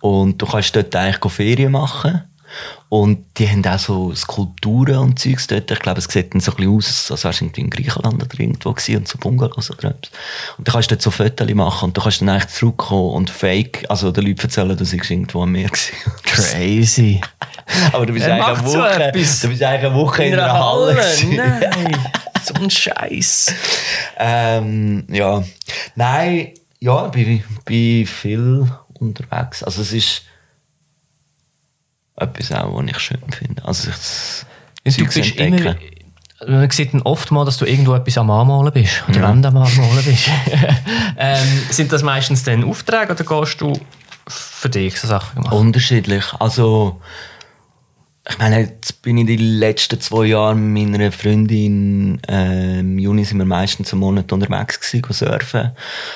Und du kannst dort eigentlich Ferien machen. Und die haben auch so Skulpturen und Zeugs dort. Ich glaube, es sieht dann so ein bisschen aus, als wärst du in Griechenland oder irgendwo gewesen und so Bungalows oder etwas. Und du kannst dort so Fotos machen und du kannst dann eigentlich zurückkommen und fake, also den Leuten erzählen, du seist irgendwo am Meer gewesen. (laughs) Crazy. Aber du bist eigentlich eine so Woche, etwas? du bist eigentlich eine Woche in, einer Halle. gewesen. Nein, (laughs) so ein Scheiß. Ähm, ja. Nein, ja, ich bin, bin viel unterwegs. Also es ist etwas auch, was ich schön finde. Also ich, Du Zeugs bist entdecken. immer, man sieht dann oft mal, dass du irgendwo etwas am Anmalen bist. Oder Ja. wenn du am Anmalen (laughs) bist. ähm, sind das meistens dann Aufträge oder gehst du für dich so Sachen machen? Unterschiedlich. Also ich meine, jetzt bin ich die letzten zwei Jahre mit meiner Freundin, äh, im Juni sind wir meistens einen Monat unterwegs gewesen, surfen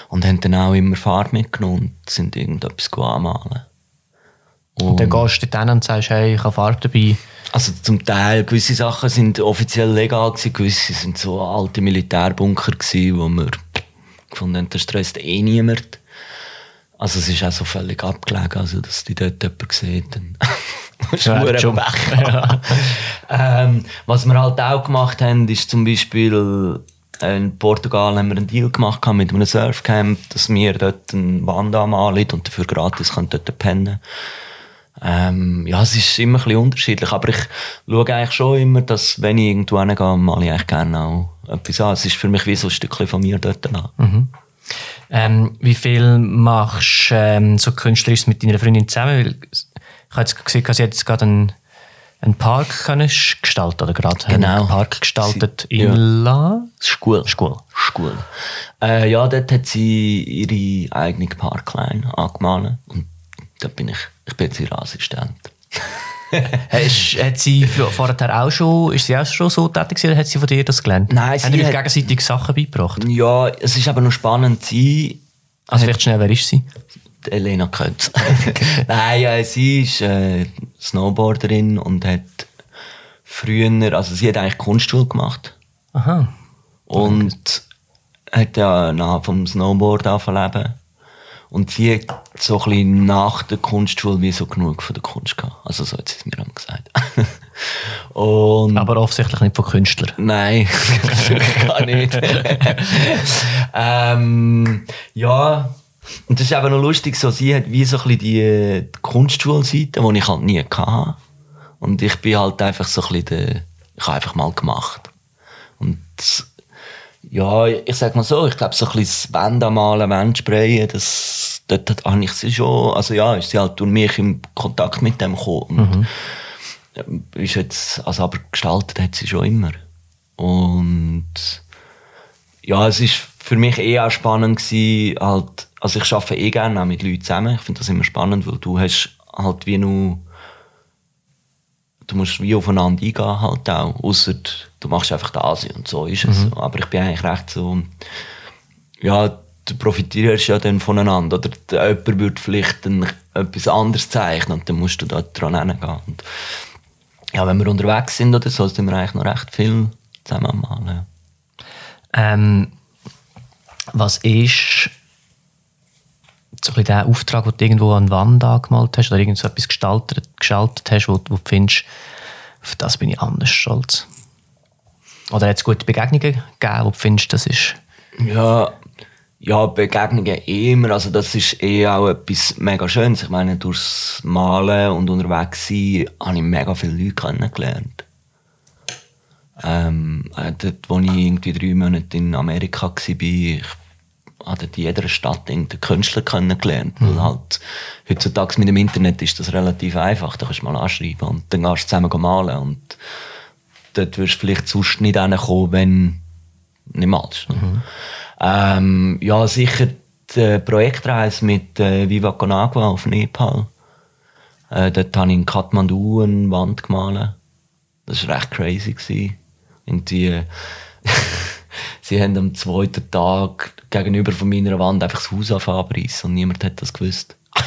und haben dann auch immer Fahrt mitgenommen und sind irgendetwas anmalen. Und dann gehst du dann und sagst, hey, ich habe Farbe dabei. Also zum Teil, gewisse Sachen sind offiziell legal gewesen, gewisse sind so alte Militärbunker gewesen, wo wir gefunden haben, das stresst eh niemand. Also es ist auch so völlig abgelegen, also dass die dort jemand sieht, dann (laughs) ja, schon. weg. (laughs) ähm, was wir halt auch gemacht haben, ist zum Beispiel in Portugal haben wir einen Deal gemacht mit einem Surfcamp, dass wir dort eine Wand anmalen und dafür gratis können dort pennen ähm, ja, es ist immer ein bisschen unterschiedlich, aber ich schaue eigentlich schon immer, dass wenn ich irgendwo hingehe, male ich eigentlich gerne auch etwas an. Es ist für mich wie so ein Stückchen von mir dort an. Ähm, wie viel machst du ähm, so künstlerisch mit deiner Freundin zusammen? Weil ich habe jetzt gesehen, dass sie jetzt gerade einen, einen Park können gestalten oder gerade Genau. einen Park gestaltet Sie- in ja. La Schule. Schule. Schule. Äh, ja, dort hat sie ihre eigene Parkline angemalt. Und da bin ich, ich bin jetzt ihr Assistent. (laughs) Hat sie vorher auch schon, ist sie auch schon so tätig oder hat sie von dir das gelernt? Nein, sie die euch hat- gegenseitig Sachen beigebracht? Ja, es ist aber noch spannend. Sie, Also vielleicht schnell, wer ist sie? Elena Kötz. (laughs) (laughs) Nein, ja, sie ist äh, Snowboarderin und hat früher, also sie hat eigentlich Kunstschule gemacht. Aha. Und hat ja nach vom Snowboard angefangen. Und sie hat so ein bisschen nach der Kunstschule wie so genug von der Kunst gehabt. Also so hat sie es mir auch gesagt. (laughs) Und Aber offensichtlich nicht von Künstlern. Nein, (laughs) gar nicht. (laughs) ähm, ja, und das ist eben noch lustig, so, sie hat wie so ein bisschen die, die Kunstschulseite, die ich halt nie hatte. Und ich bin halt einfach so ein bisschen der, ich habe einfach mal gemacht. Und ja, ich sag mal so, ich glaube so ein bisschen das Wände malen, Wände sprayen, das, dort hat- habe ich sie schon, also ja, ist sie halt durch mich in Kontakt mit dem gekommen. Und ist jetzt, also aber gestaltet hat sie schon immer. Und ja, es ist für mich eh auch spannend gewesen, halt, also ich arbeite eh gerne auch mit Leuten zusammen. Ich finde das immer spannend, weil du hast halt wie nur, du musst wie aufeinander eingehen halt auch, ausser du machst einfach das und so ist es. Aber ich bin eigentlich recht so, ja, du profitierst ja dann voneinander. Oder der- jemand würde vielleicht dann etwas anderes zeichnen und dann musst du da dran hingehen. Und ja, wenn wir unterwegs sind oder so, sind wir eigentlich noch recht viel zusammen am malen. Ähm, was ist so ein der Auftrag, den du irgendwo an die Wand angemalt hast oder irgend so etwas gestaltet, gestaltet hast, wo, wo du findest, auf das bin ich anders stolz? Oder hat es gute Begegnungen gegeben, wo du findest, das ist... Ja, ja, Begegnungen immer. Also das ist eh auch etwas mega Schönes. Ich meine, durchs Malen und unterwegs sein habe ich mega viele Leute kennengelernt. Ähm, äh, dort, wo ich irgendwie drei Monate in Amerika war, ich in jeder Stadt irgendeinen Künstler kennengelernt. Weil halt, heutzutage mit dem Internet ist das relativ einfach. Da kannst du mal anschreiben und dann gehst du zusammen malen. Und dort wirst du vielleicht sonst nicht hinkommen, wenn du nicht malst. ne? Ähm, ja, sicher die Projektreise mit äh, Viva Con Agua auf Nepal. Äh, dort habe ich in Kathmandu eine Wand gemalt. Das war recht crazy. Gewesen. Irgendwie, äh, (laughs) sie haben am zweiten Tag gegenüber von meiner Wand einfach das Haus abreißen und niemand hat das gewusst. (laughs)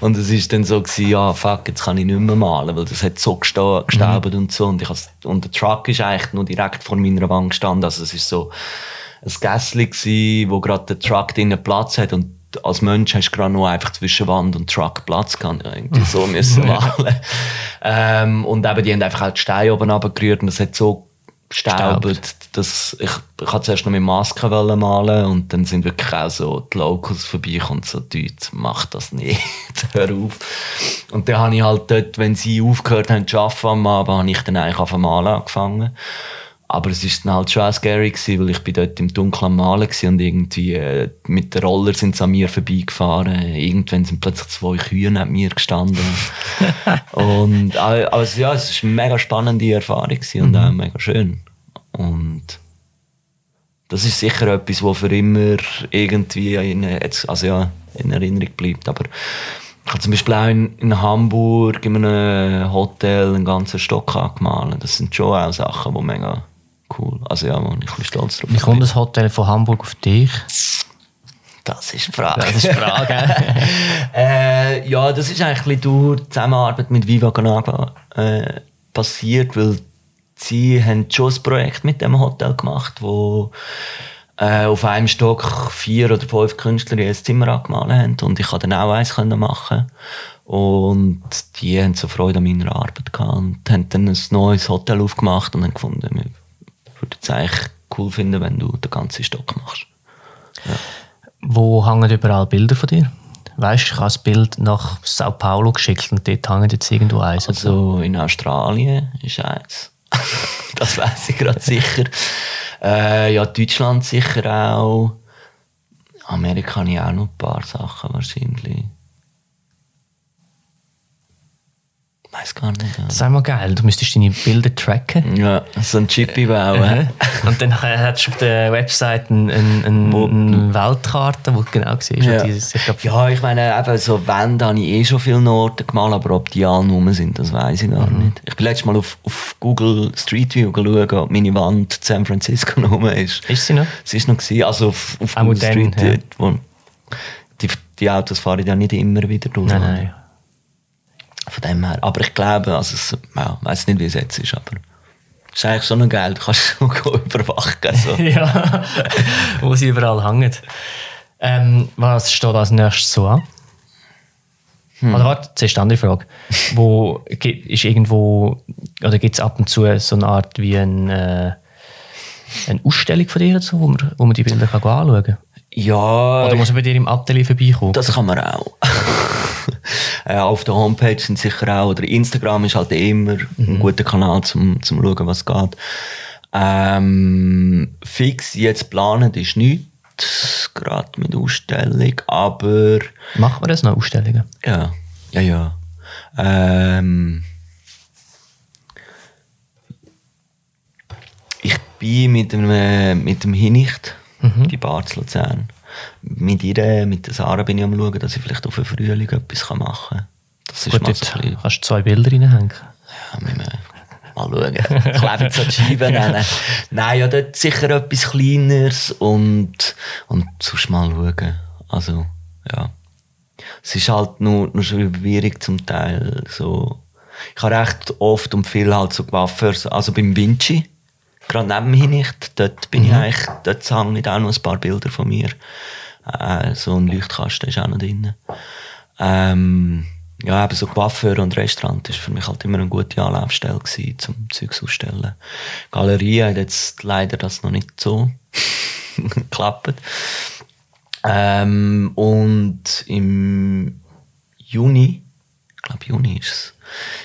Und es war dann so, gewesen, ja, fuck, jetzt kann ich nicht mehr malen, weil das hat so gesta- gestaubt und so. Und, ich und der Truck ist eigentlich nur direkt vor meiner Wand gestanden. Also es ist so ein Gässli wo gerade der Truck drinnen Platz hat und als Mensch hast du gerade nur einfach zwischen Wand und Truck Platz gehabt. Ja, Irgendwie so (laughs) müssen malen. ähm, und eben, die haben einfach auch die Steine oben runtergerührt und das hat so gestaubt, dass ich, ich hatte zuerst noch mit Maske wollen malen und dann sind wirklich auch so die Locals vorbeigekommen und so, Leute, mach das nicht, (laughs) hör auf. Und dann habe ich halt dort, wenn sie aufgehört haben zu arbeiten am Abend, habe ich dann eigentlich auf Malen angefangen. Aber es ist dann halt schon scary gewesen, weil ich bin dort im Dunkeln am Malen gewesen und irgendwie äh, mit den Roller sind sie an mir vorbeigefahren. Irgendwann sind plötzlich zwei Kühe neben mir gestanden. (laughs) und äh, also ja, es war eine mega spannende Erfahrung gewesen und auch mega schön. Und das ist sicher etwas, was für immer irgendwie in, also ja, in Erinnerung bleibt. Aber ich habe zum Beispiel auch in, in Hamburg in einem Hotel einen ganzen Stock angemalt. Das sind schon auch Sachen, die mega cool Also ja, wo ich ein bisschen stolz drauf Wie kommt das Hotel von Hamburg auf dich? Das ist die Frage. Das ist die Frage. (laughs) äh, ja, das ist eigentlich ein durch die Zusammenarbeit mit Viva Con Agua äh, passiert, weil sie haben schon ein Projekt mit dem Hotel gemacht, wo äh, auf einem Stock vier oder fünf Künstler ihr Zimmer angemalt haben und ich konnte dann auch eins können machen und die haben so Freude an meiner Arbeit gehabt und haben dann ein neues Hotel aufgemacht und haben gefunden, wir würden es eigentlich cool finden, wenn du den ganzen Stock machst. Wo hängen überall Bilder von dir? Weißt du, ich habe das Bild nach Sao Paulo geschickt und dort hängt jetzt irgendwo eins. Also in Australien ist eins. (laughs) das weiß ich gerade sicher. Äh, ja, Deutschland sicher auch. Amerika habe ich auch noch ein paar Sachen wahrscheinlich. Weiß gar nicht. Ja. Das ist einmal geil. Du müsstest deine Bilder tracken. Ja, so ein Chippy bauen. Und dann hättest du auf der Website eine, Wo- eine Weltkarte, wo du genau siehst. Ja. Dieses- ich glaub, Ja, ich meine, eben so Wände habe ich eh schon viele Orte gemalt, aber ob die alle rum sind, das weiß ich gar nicht. Ich bin letztes Mal auf, auf Google Street View schauen, ob meine Wand San Francisco rum ist. Ist sie noch? Sie ist noch gewesen, also auf, auf Google dann, Street ja. View. Wo, die, die Autos fahren ja nicht immer wieder durch. Nein, nein. Von dem her. Aber ich glaube, also es, ja, weiß nicht, wie es jetzt ist, aber es ist eigentlich schon noch geil. Du kannst (laughs) schon überwachen. So. (laughs) ja, wo sie überall hängen. Ähm, was steht als nächstes so an? Oder warte, zuerst eine andere Frage. (laughs) Wo ist irgendwo, oder gibt es ab und zu so eine Art wie ein, äh, eine Ausstellung von dir, so, wo, man, wo man die Bilder kann anschauen kann? Ja, Oder muss man bei dir im Atelier vorbeikommen? das kann man auch. (laughs) äh, auf der Homepage sind sicher auch, oder Instagram ist halt immer ein guter Kanal zum, zum schauen, was geht. Ähm, fix jetzt planen ist nichts, gerade mit Ausstellung, aber Macht man das noch, Ausstellungen? Ja, ja, ja. Ähm, ich bin mit dem, mit dem Hinicht, die Bar zu Luzern, mit ihr, mit der Sarah bin ich am schauen, dass ich vielleicht auf den Frühling etwas machen kann. Das ist Gut, mal so kannst du zwei Bilder reinhängen. ja, müssen wir mal schauen. Ich lebe jetzt an die Scheibe (laughs) nennen. Nein, ja, dort sicher etwas Kleineres und, und sonst mal schauen. Also, ja. Es ist halt nur, nur schwierig zum Teil. So. Ich habe recht oft und viel halt so Waffers, also beim Vinci, gerade neben mir nicht, dort bin ich eigentlich, dort hängen auch noch ein paar Bilder von mir. Äh, so ein Leuchtkasten ist auch noch drin. Ähm, ja, eben so Coiffeur und Restaurant ist für mich halt immer eine gute Anlaufstelle gewesen, zum Zeugs ausstellen. Galerie hat jetzt leider das noch nicht so (laughs) geklappt. Ähm, und im Juni, ich glaube Juni ist es,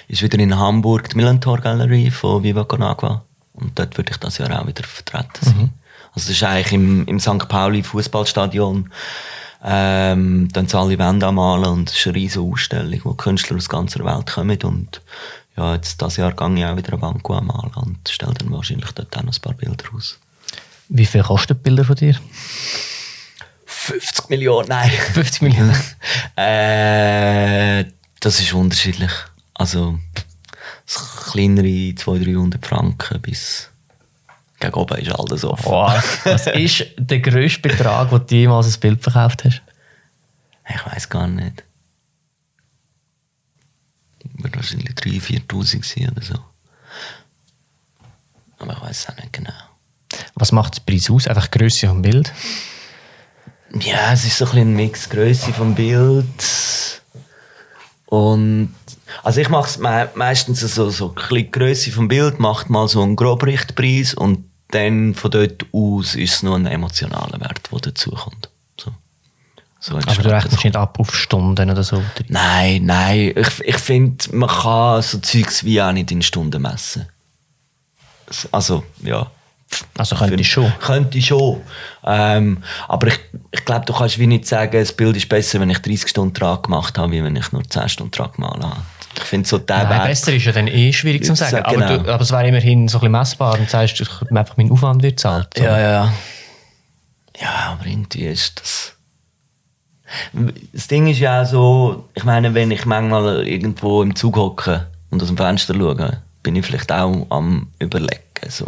ist wieder in Hamburg die Millantor Galerie von Viva Con Agua. Und dort würde ich das Jahr auch wieder vertreten sein. Also das ist eigentlich im, im St. Pauli Fußballstadion. Ähm, dann alle Wände anmalen und es ist eine riesige Ausstellung, wo Künstler aus ganzer Welt kommen und ja, jetzt dieses Jahr gehe ich auch wieder eine Wand anmalen und stelle dann wahrscheinlich dort auch noch ein paar Bilder aus. Wie viel kosten die Bilder von dir? 50 Millionen, nein. 50 Millionen. (laughs) Äh, das ist unterschiedlich. Also, das kleinere 200, 300 Franken bis gegen oben ist alles offen. Wow. Was ist der grösste Betrag, den du jemals ein Bild verkauft hast? Ich weiß gar nicht. Wird wahrscheinlich 3.000, 4.000 sein oder so. Aber ich weiß es auch nicht genau. Was macht der Preis aus? Einfach Grösse vom Bild? Ja, es ist so ein, bisschen ein Mix Größe vom Bild und also ich mache es me meistens so so ein Größe vom Bild macht mal so einen Grobrichtpreis und dann von dort aus ist es nur ein emotionaler Wert, der dazukommt. So. So Aber du rechnest nicht ab auf Stunden oder so. Nein, nein. Ich, ich finde, man kann so Zeugs wie auch nicht in Stunden messen. Also, ja. Also könnte ich schon. Könnte ich schon. Ähm, aber ich, ich glaube, du kannst wie nicht sagen, das Bild ist besser, wenn ich 30 Stunden dran gemacht habe, wie wenn ich nur 10 Stunden dran gemalt habe. Ich finde so der Nein, Wert- besser ist ja dann eh schwierig zu sagen. genau. Aber, du, aber es wäre immerhin so ein bisschen messbar und sagst, ich einfach mein Aufwand wird zahlt. So. Ja, ja. Ja, aber irgendwie ist das. Das Ding ist ja so, ich meine, wenn ich manchmal irgendwo im Zug hocke und aus dem Fenster schaue, bin ich vielleicht auch am Überlegen. So.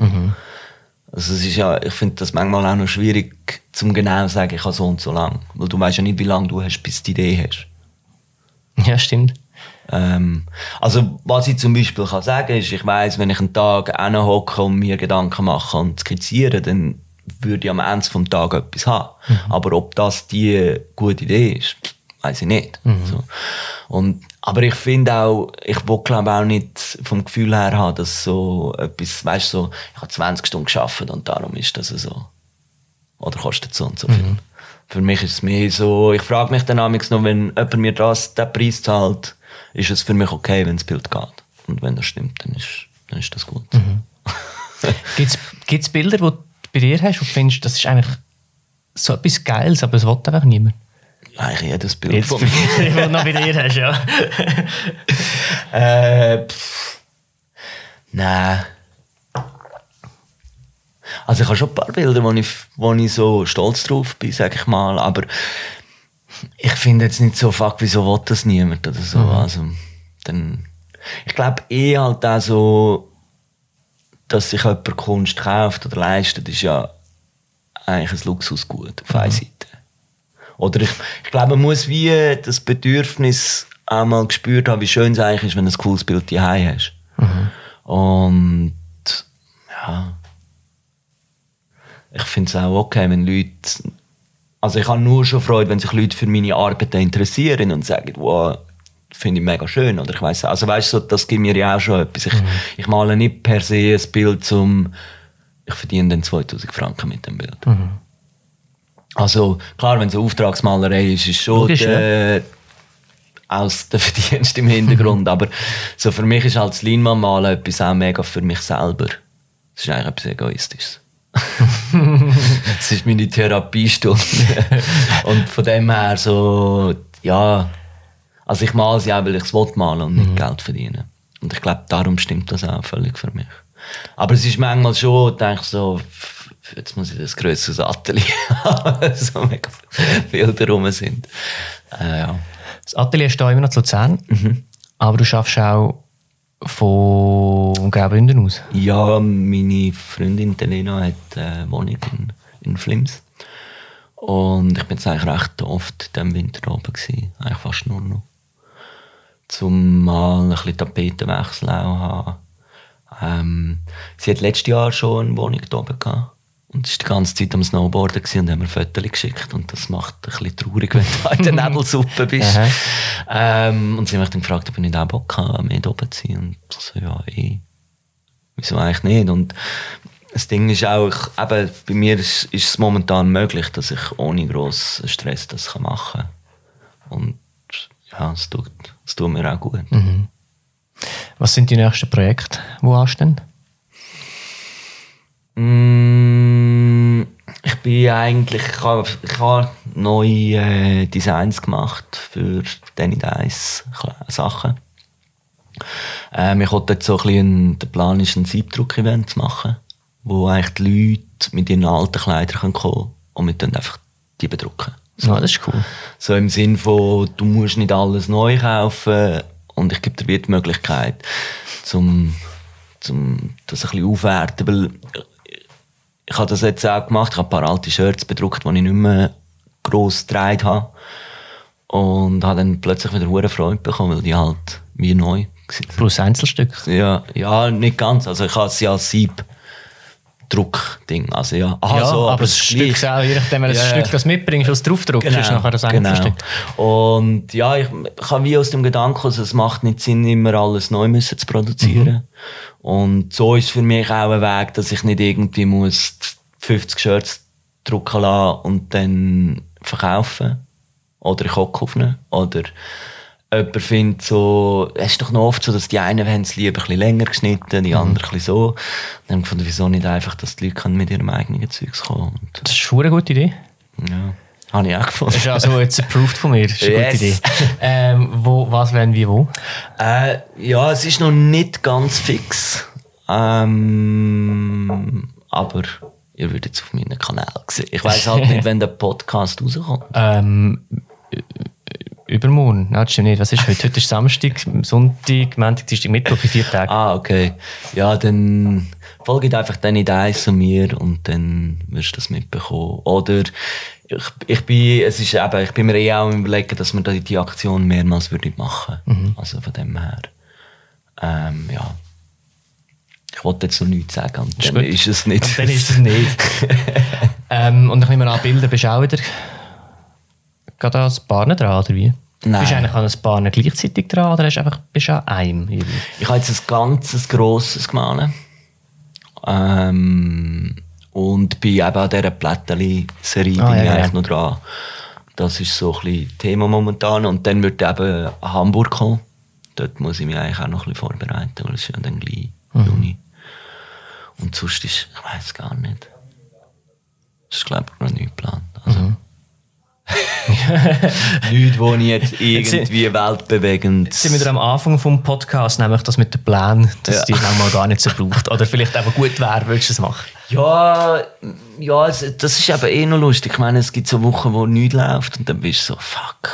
Also es ist ja, ich finde das manchmal auch noch schwierig, zum genau zu sagen, ich habe so und so lang. Weil du weißt ja nicht, wie lange du hast, bis du die Idee hast. Ja, stimmt. Ähm, also was ich zum Beispiel kann sagen ist, ich weiß, wenn ich einen Tag hocke und mir Gedanken mache und skizziere, dann würde ich am Ende des Tages etwas haben. Aber ob das die gute Idee ist, weiß ich nicht. So. Und, aber ich finde auch, ich will glaube auch nicht vom Gefühl her haben, dass so etwas, weißt du, so, ich habe 20 Stunden geschafft und darum ist das so. Oder kostet so und so viel. Für mich ist es mehr so, ich frage mich dann amigs noch, wenn jemand mir das, den Preis zahlt, ist es für mich okay, wenn das Bild geht. Und wenn das stimmt, dann ist, dann ist das gut. (laughs) Gibt es Bilder, die du bei dir hast, du findest, das ist eigentlich so etwas Geiles, aber es will einfach niemand? Eigentlich jedes Bild Jetzt, von mir. du noch bei dir (laughs) hast, ja. Äh, pff. Nein. Also ich habe schon ein paar Bilder, wo ich, wo ich so stolz drauf bin, sag ich mal, aber ich finde jetzt nicht so, fuck, wieso will das niemand oder so. Also, dann, ich glaube eh halt auch so, dass sich jemand Kunst kauft oder leistet, ist ja eigentlich ein Luxusgut auf einer Seite. Oder ich, ich glaube, man muss wie das Bedürfnis einmal gespürt haben, wie schön es eigentlich ist, wenn du ein cooles Bild daheim hast. Und ja, ich finde es auch okay, wenn Leute. Also ich habe nur schon Freude, wenn sich Leute für meine Arbeit interessieren und sagen, wow, finde ich mega schön. Oder ich weiß also weißt du, das gibt mir ja auch schon etwas. Ich, ich male nicht per se ein Bild zum, ich verdiene dann 2000 Franken mit dem Bild. Also klar, wenn es eine Auftragsmalerei ist, ist schon Logisch, der, aus der Verdienst im Hintergrund. (laughs) Aber so für mich ist halt das Leinwand etwas auch mega für mich selber. Das ist eigentlich etwas Egoistisches. (laughs) Es ist meine Therapiestunde. (laughs) und von dem her so, ja, also ich male sie auch, weil ich es malen und nicht Geld verdienen. Und ich glaube, darum stimmt das auch völlig für mich. Aber es ist manchmal schon, denke ich so, jetzt muss ich das grösseres Atelier haben, (laughs) so mega viele Bilder rum sind. Äh, ja. Das Atelier ist da immer noch zu Luzern, aber du schaffst auch von Graubünden aus. Ja, meine Freundin Elena hat eine Wohnung in, in Flims. Und ich bin jetzt eigentlich recht oft in diesem Winter oben gewesen. Eigentlich fast nur noch. Zum mal ein bisschen Tapetenwechsel auch haben. Ähm, sie hat letztes Jahr schon eine Wohnung da oben gehabt. Und ist die ganze Zeit am Snowboarden und haben mir Fotos geschickt. Und das macht ein bisschen traurig, wenn du in der (laughs) Nebelsuppe bist. Ähm, und sie hat mich dann gefragt, ob ich nicht auch Bock habe, mehr oben zu sein. Und ich so, ja, eh. Wieso eigentlich nicht? Und das Ding ist auch, ich, eben, bei mir ist, ist es momentan möglich, dass ich ohne grossen Stress das kann machen kann. Und ja, es tut, es tut mir auch gut. Was sind die nächsten Projekte, die anstehen? Mm, ich bin eigentlich, ich habe, ich habe neue äh, Designs gemacht für Danny Dice Sachen. Ähm, ich wollte jetzt so ein bisschen, der Plan ist, ein Siebdruck-Event zu machen, wo eigentlich die Leute mit ihren alten Kleidern können kommen und wir dann einfach die bedrucken. Ja, das ist cool. So im Sinn von, du musst nicht alles neu kaufen und ich gebe dir die Möglichkeit, zum, zum das ein bisschen aufwerten, weil ich habe das jetzt auch gemacht, ich habe ein paar alte Shirts bedruckt, die ich nicht mehr gross getragen habe und habe dann plötzlich wieder hohe Freude bekommen, weil die halt wie neu waren. Plus Einzelstück. Ja, ja, nicht ganz, also ich habe sie als Sieb Druckding, also ja, Aha, ja, so, aber das es ist Stück auch, je nachdem, wenn du das ja. Stück das mitbringst, was draufdruckst, ist nachher das. Genau. Und ja, ich, ich habe wie aus dem Gedanken, also es macht nicht Sinn, immer alles neu müssen zu produzieren. Und so ist für mich auch ein Weg, dass ich nicht irgendwie muss 50 Shirts drucken lassen und dann verkaufen. Oder ich hocke auf ihnen. Oder jemand findet so, es ist doch noch oft so, dass die einen haben es lieber ein bisschen länger geschnitten, die anderen ein bisschen so. Und dann habe ich gefunden, wieso nicht einfach, dass die Leute können mit ihrem eigenen Zeugs kommen. Und, Das ist eine gute Idee. ja, habe ich auch gefunden. Das ist also jetzt approved von mir. Das ist eine Yes. gute Idee. (laughs) Ähm, wo, was, wenn, wie, wo? Äh, ja, es ist noch nicht ganz fix. Ähm, aber ihr würdet es auf meinem Kanal sehen. Ich weiß halt (laughs) nicht, wenn der Podcast rauskommt. Ähm, Übermorgen. Nein, das stimmt nicht. Was ist heute? Heute ist Samstag, Sonntag, Montag, Dienstag, Mittwoch in vier Tagen. Ah, okay. Ja, dann folge einfach dann in und mir und dann wirst du das mitbekommen. Oder ich, ich bin, es ist eben, ich bin mir eh auch überlegen, dass wir die, die Aktion mehrmals würde machen. Also von dem her. Ähm, ja. Ich wollte jetzt noch nichts sagen und Ist dann gut. ist es nicht. Und dann ist es nicht. (laughs) ähm, und ich nehme an, Bilder bist du auch wieder gerade ein Paar dran, oder wie? Nein. Bist du eigentlich an ein Paar gleichzeitig dran oder hast einfach, bist du an einem? jeweils? Ich habe jetzt ein ganzes grosses gemahlen. Ähm, und bin eben an dieser Plätteli-Serie Ah, bin ja, ich ja. eigentlich noch dran. Das ist so ein bisschen Thema momentan. Und dann wird eben Hamburg kommen. Dort muss ich mich eigentlich auch noch ein bisschen vorbereiten, weil es ja dann gleich Mhm. Juni. Und sonst ist, ich weiß gar nicht. Das ist, glaube ich, noch nicht geplant. Mhm. (laughs) nichts, wo ich jetzt irgendwie weltbewegend... Jetzt sind wir wieder am Anfang vom Podcast, nämlich das mit dem Plan, dass Ja. die manchmal gar nicht so braucht. Oder vielleicht einfach gut wäre, würdest du es machen? Ja, ja das ist eben eh noch lustig. Ich meine, es gibt so Wochen, wo nichts läuft und dann bist du so, fuck,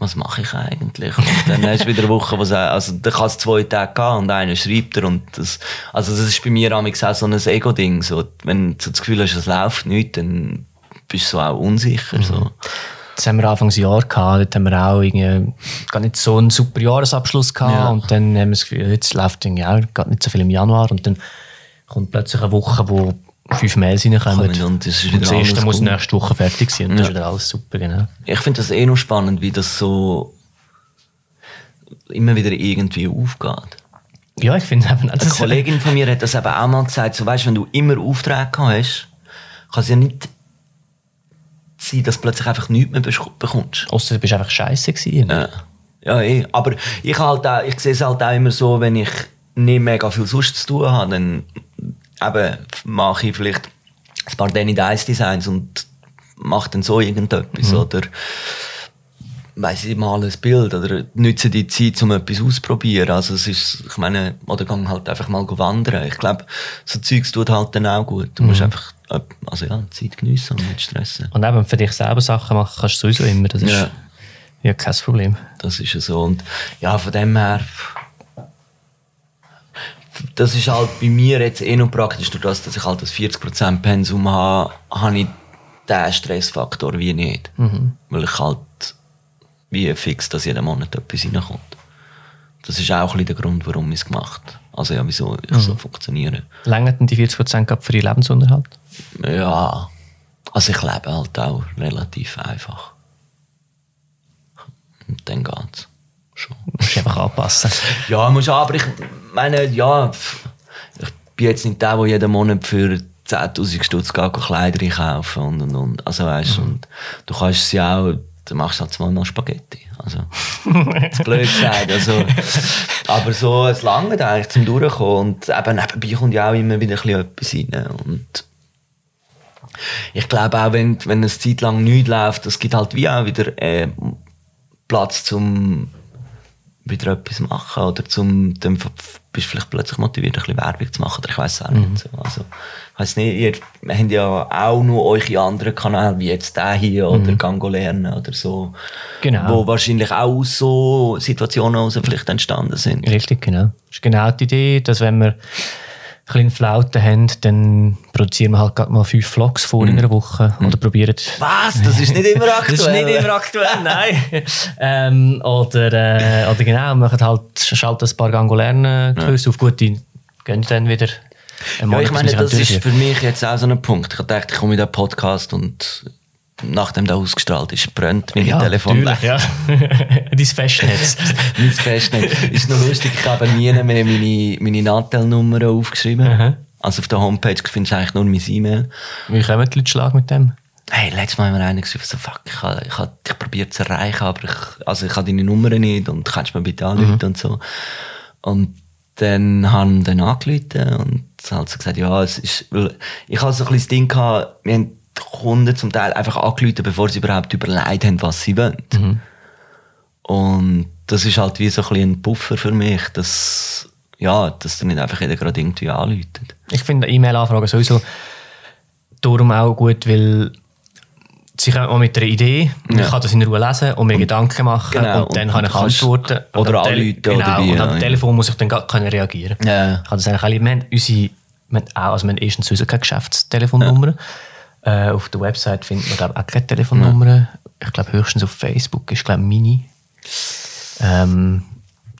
was mache ich eigentlich? Und dann hast du wieder Wochen, wo es, also dann kann es zwei Tage gehen und einer schreibt dir und das, also das ist bei mir auch so ein Ego-Ding. So, wenn du das Gefühl hast, es läuft nicht, dann bist du so auch unsicher. So. Das haben wir Anfangsjahr gehabt, dort haben wir auch irgendwie gar nicht so einen super Jahresabschluss gehabt Ja. und dann haben wir das Gefühl, jetzt läuft irgendwie auch gar nicht so viel im Januar und dann kommt plötzlich eine Woche, wo fünf Mails reinkommen Kommen und ist und das erste muss gut. nächste Woche fertig sein und das Ja. ist wieder alles super, genau. Ich finde das eh noch spannend, wie das so immer wieder irgendwie aufgeht. Ja, ich finde eben, Eine das Kollegin von mir hat das eben auch mal gesagt, so weißt, wenn du immer Aufträge hast, kann es ja nicht sein, dass du plötzlich einfach nichts mehr bekommst. Ausser du bist einfach scheiße gewesen. Ja, ja eh. aber ich, halt auch, ich sehe es halt auch immer so, wenn ich nicht mega viel sonst zu tun habe, dann eben mache ich vielleicht ein paar Danny Dice Designs und mache dann so irgendetwas oder weiss ich mal ein Bild oder nütze die Zeit, um etwas auszuprobieren. Also es ist, ich meine, oder gang halt einfach mal wandern. Ich glaube, so Zeugs tut halt dann auch gut. Du musst einfach, äh, also ja, Zeit geniessen und nicht stressen. Und eben für dich selber Sachen machen kannst du sowieso immer, das ist Ja. ja, kein Problem. Das ist ja so. Und ja, von dem her. Das ist halt bei mir jetzt eh noch praktisch, durch das, dass ich halt das 40% Pensum habe, habe ich diesen Stressfaktor wie nicht. Weil ich halt wie fix, dass jeden Monat etwas reinkommt. Das ist auch ein bisschen der Grund, warum ich es gemacht habe. Also ja, wieso ich so funktioniere. Längert denn die 40% gerade für deinen Lebensunterhalt? Ja, also ich lebe halt auch relativ einfach. Und dann geht's. Schon. Du musst einfach anpassen. Ja, muss aber ich meine, ja, ich bin jetzt nicht der, der jeden Monat für 10'000 Stutz geht, Kleider einkaufen und und und. Also weißt und du kannst sie auch, du machst halt zweimal Spaghetti. Also, ist blöd gesagt. Also, aber so, es lange eigentlich zum Durchkommen und eben nebenbei kommt ja auch immer wieder ein etwas rein und ich glaube auch, wenn, wenn eine Zeit lang nichts läuft, es gibt halt wie auch wieder äh, Platz zum wieder etwas machen oder zum, dann f- bist vielleicht plötzlich motiviert, ein bisschen Werbung zu machen oder ich weiß auch nicht. So. Also, ich weiss nicht, ihr habt ja auch noch eure anderen Kanäle, wie jetzt der hier oder Gango lernen oder so, Genau. wo wahrscheinlich auch so Situationen heraus vielleicht entstanden sind. Richtig, genau. Das ist genau die Idee, dass wenn wir ein bisschen Flauten haben, dann produzieren wir halt gerade mal fünf Vlogs vor in einer Woche oder probieren... Was? Das ist nicht immer (laughs) aktuell? Das ist nicht immer aktuell, nein. (laughs) ähm, oder, äh, oder genau, machen halt, schalten ein paar Gango lernen Kurse auf gut, die gehen dann wieder Ja, ich meine, das ist für mich jetzt auch so ein Punkt. Ich gedacht, ich komme in den Podcast und nachdem der ausgestrahlt ist, brennt mein Telefon natürlich, weg. ja. (laughs) Dein Festnetz. Mein Festnetz. Ist noch lustig, ich habe nie mehr meine, meine Natel-Nummer aufgeschrieben. Aha. Also auf der Homepage findest du eigentlich nur mein E-Mail. Wie kommen die Leute Schlag mit dem? Hey, letztes Mal haben wir einen geschrieben, so, fuck, ich habe ich habe dich probiert zu erreichen, aber ich, also ich habe deine Nummer nicht und kannst mir bitte anrufen und so. Und dann haben wir dann angerufen und halt so gesagt, ja, es ist, ich habe so ein das Ding gehabt, wir haben Kunden zum Teil einfach angerufen, bevor sie überhaupt überlegt haben, was sie wollen. Und das ist halt wie so ein ein Puffer für mich, dass, ja, dass du nicht einfach jeder gerade irgendwie anläutet. Ich finde E-Mail-Anfragen sowieso darum auch gut, weil Sie kommen mal mit einer Idee, ich Ja. kann das in Ruhe lesen und mir Gedanken machen Genau, und dann und kann ich antworten. Und oder anrufen Genau, oder wie, und am ja. Telefon muss ich dann gar können reagieren. Ja. Ich kann das eigentlich alle, wir haben unsere, wir haben auch, also wir haben erstens sowieso keine Geschäftstelefonnummer. Äh, auf der Website findet man glaube auch keine Telefonnummer. Ich glaube höchstens auf Facebook ist glaube Mini. Ähm,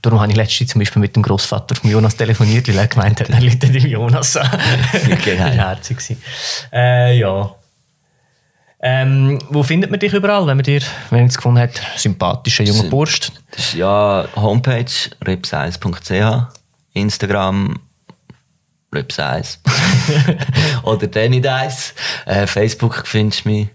darum habe ich letztens zum Beispiel mit dem Großvater von Jonas telefoniert, weil er gemeint hat, er läutet dem Jonas an. (laughs) Okay, das war herzig. Äh, ja. Ähm, wo findet man dich überall, wenn man dir, wenn man es gefunden hat, sympathischer junger Bursch? Das ist ja Homepage ripsize.ch, Instagram ripsize (laughs) oder Danny Dice. Äh, Facebook findest du mich.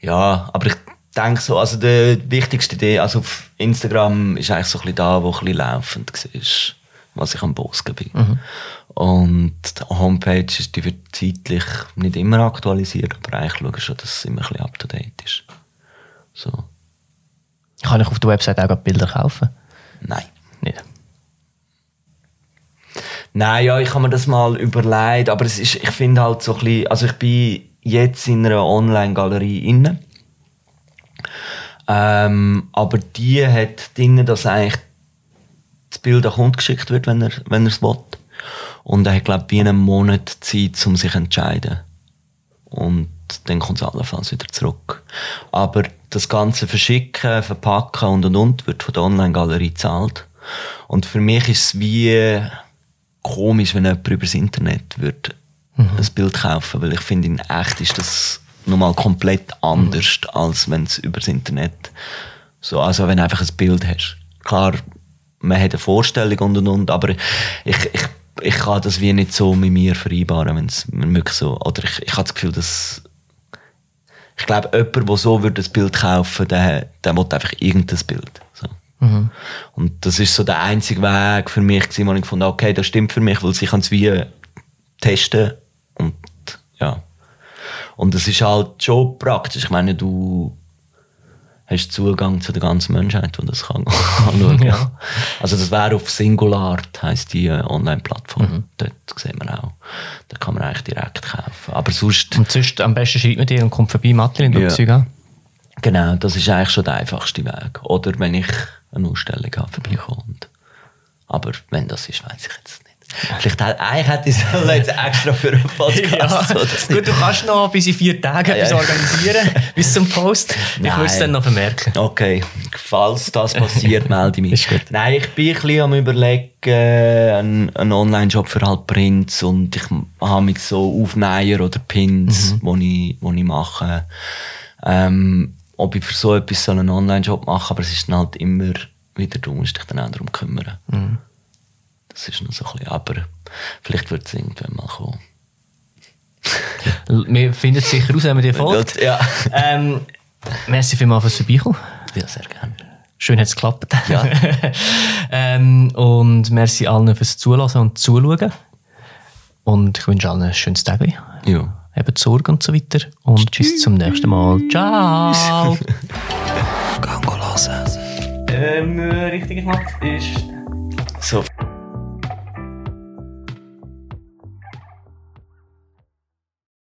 Ja, aber ich denke so, also die wichtigste Idee, also auf Instagram ist eigentlich so ein bisschen da, wo ein bisschen laufend siehst, was ich am Bossen bin. Und die Homepage ist, die wird zeitlich nicht immer aktualisiert, aber eigentlich schaue ich schon, dass es immer ein bisschen up to date ist. So, Kann ich auf der Website auch Bilder kaufen? nein. Nicht. Nein, ja, ich habe mir das mal überlegt, aber es ist, ich finde halt so ein bisschen, also ich bin jetzt in einer Online-Galerie inne. Ähm, aber die hat drin, dass eigentlich das Bild an den Kunden geschickt wird, wenn er, wenn er es will. Und er hat, glaube ich, wie einen Monat Zeit, um sich zu entscheiden. Und dann kommt es allenfalls wieder zurück. Aber das ganze Verschicken, Verpacken und und und wird von der Online-Galerie gezahlt. Und für mich ist es wie komisch, wenn jemand über das Internet wird ein Bild kaufen weil ich finde, in echt ist das nochmal komplett anders, als wenn es über das Internet so, also wenn du einfach ein Bild hast. Klar, man hat eine Vorstellung und und und, aber ich, ich, ich kann das wie nicht so mit mir vereinbaren, wenn es wirklich so, oder ich, ich habe das Gefühl, dass ich glaube, jemand, der so würde ein Bild kaufen der, der will einfach irgendein Bild. So. Und das ist so der einzige Weg für mich, gewesen, wo ich gefunden habe, okay, das stimmt für mich, weil sie kann es wie testen und ja. Und es ist halt schon praktisch. Ich meine, du hast Zugang zu der ganzen Menschheit, die das kann (laughs) anschauen Ja. Also das wäre auf Singulart, heisst die äh, Online-Plattform. Dort sehen wir auch. Da kann man eigentlich direkt kaufen. Aber sonst... Und sonst am besten schreibt man dir und kommt vorbei, Madeline, und Ja. Zeug an. Genau, das ist eigentlich schon der einfachste Weg. Oder wenn ich eine Ausstellung habe, vorbeikomme. Und- Aber wenn das ist, weiß ich jetzt nicht. Vielleicht hätte, eigentlich hätte ich es jetzt extra für einen Podcast. (laughs) so, dass Gut, du kannst noch bis in vier Tagen etwas ja. organisieren, bis zum Post. Ich würde es dann noch vermerken. Okay, falls das passiert, melde ich mich. (laughs) Nein, ich bin ein bisschen am überlegen, einen, einen Online-Job für halt Prints und ich habe mich so Aufnäher oder Pins, Mhm. wo, ich, wo ich mache. Ähm, ob ich für so etwas soll einen Online-Job machen aber es ist dann halt immer wieder, du musst dich dann auch darum kümmern. Mhm. Das ist noch so ein bisschen, aber vielleicht wird es irgendwann mal kommen. Wir finden es sicher raus, wenn man dir folgt. Ja, Ähm, merci vielmals fürs Vorbeikommen. ja sehr gerne. Schön hat es geklappt. Ja. (laughs) ähm, und merci allen fürs Zulassen und Zuschauen. Und ich wünsche allen ein schönes Tag. Ja. Habt Sorge und so weiter. Und bis zum nächsten Mal. Ciao! Gang hören. ähm, richtig gemacht ist... So.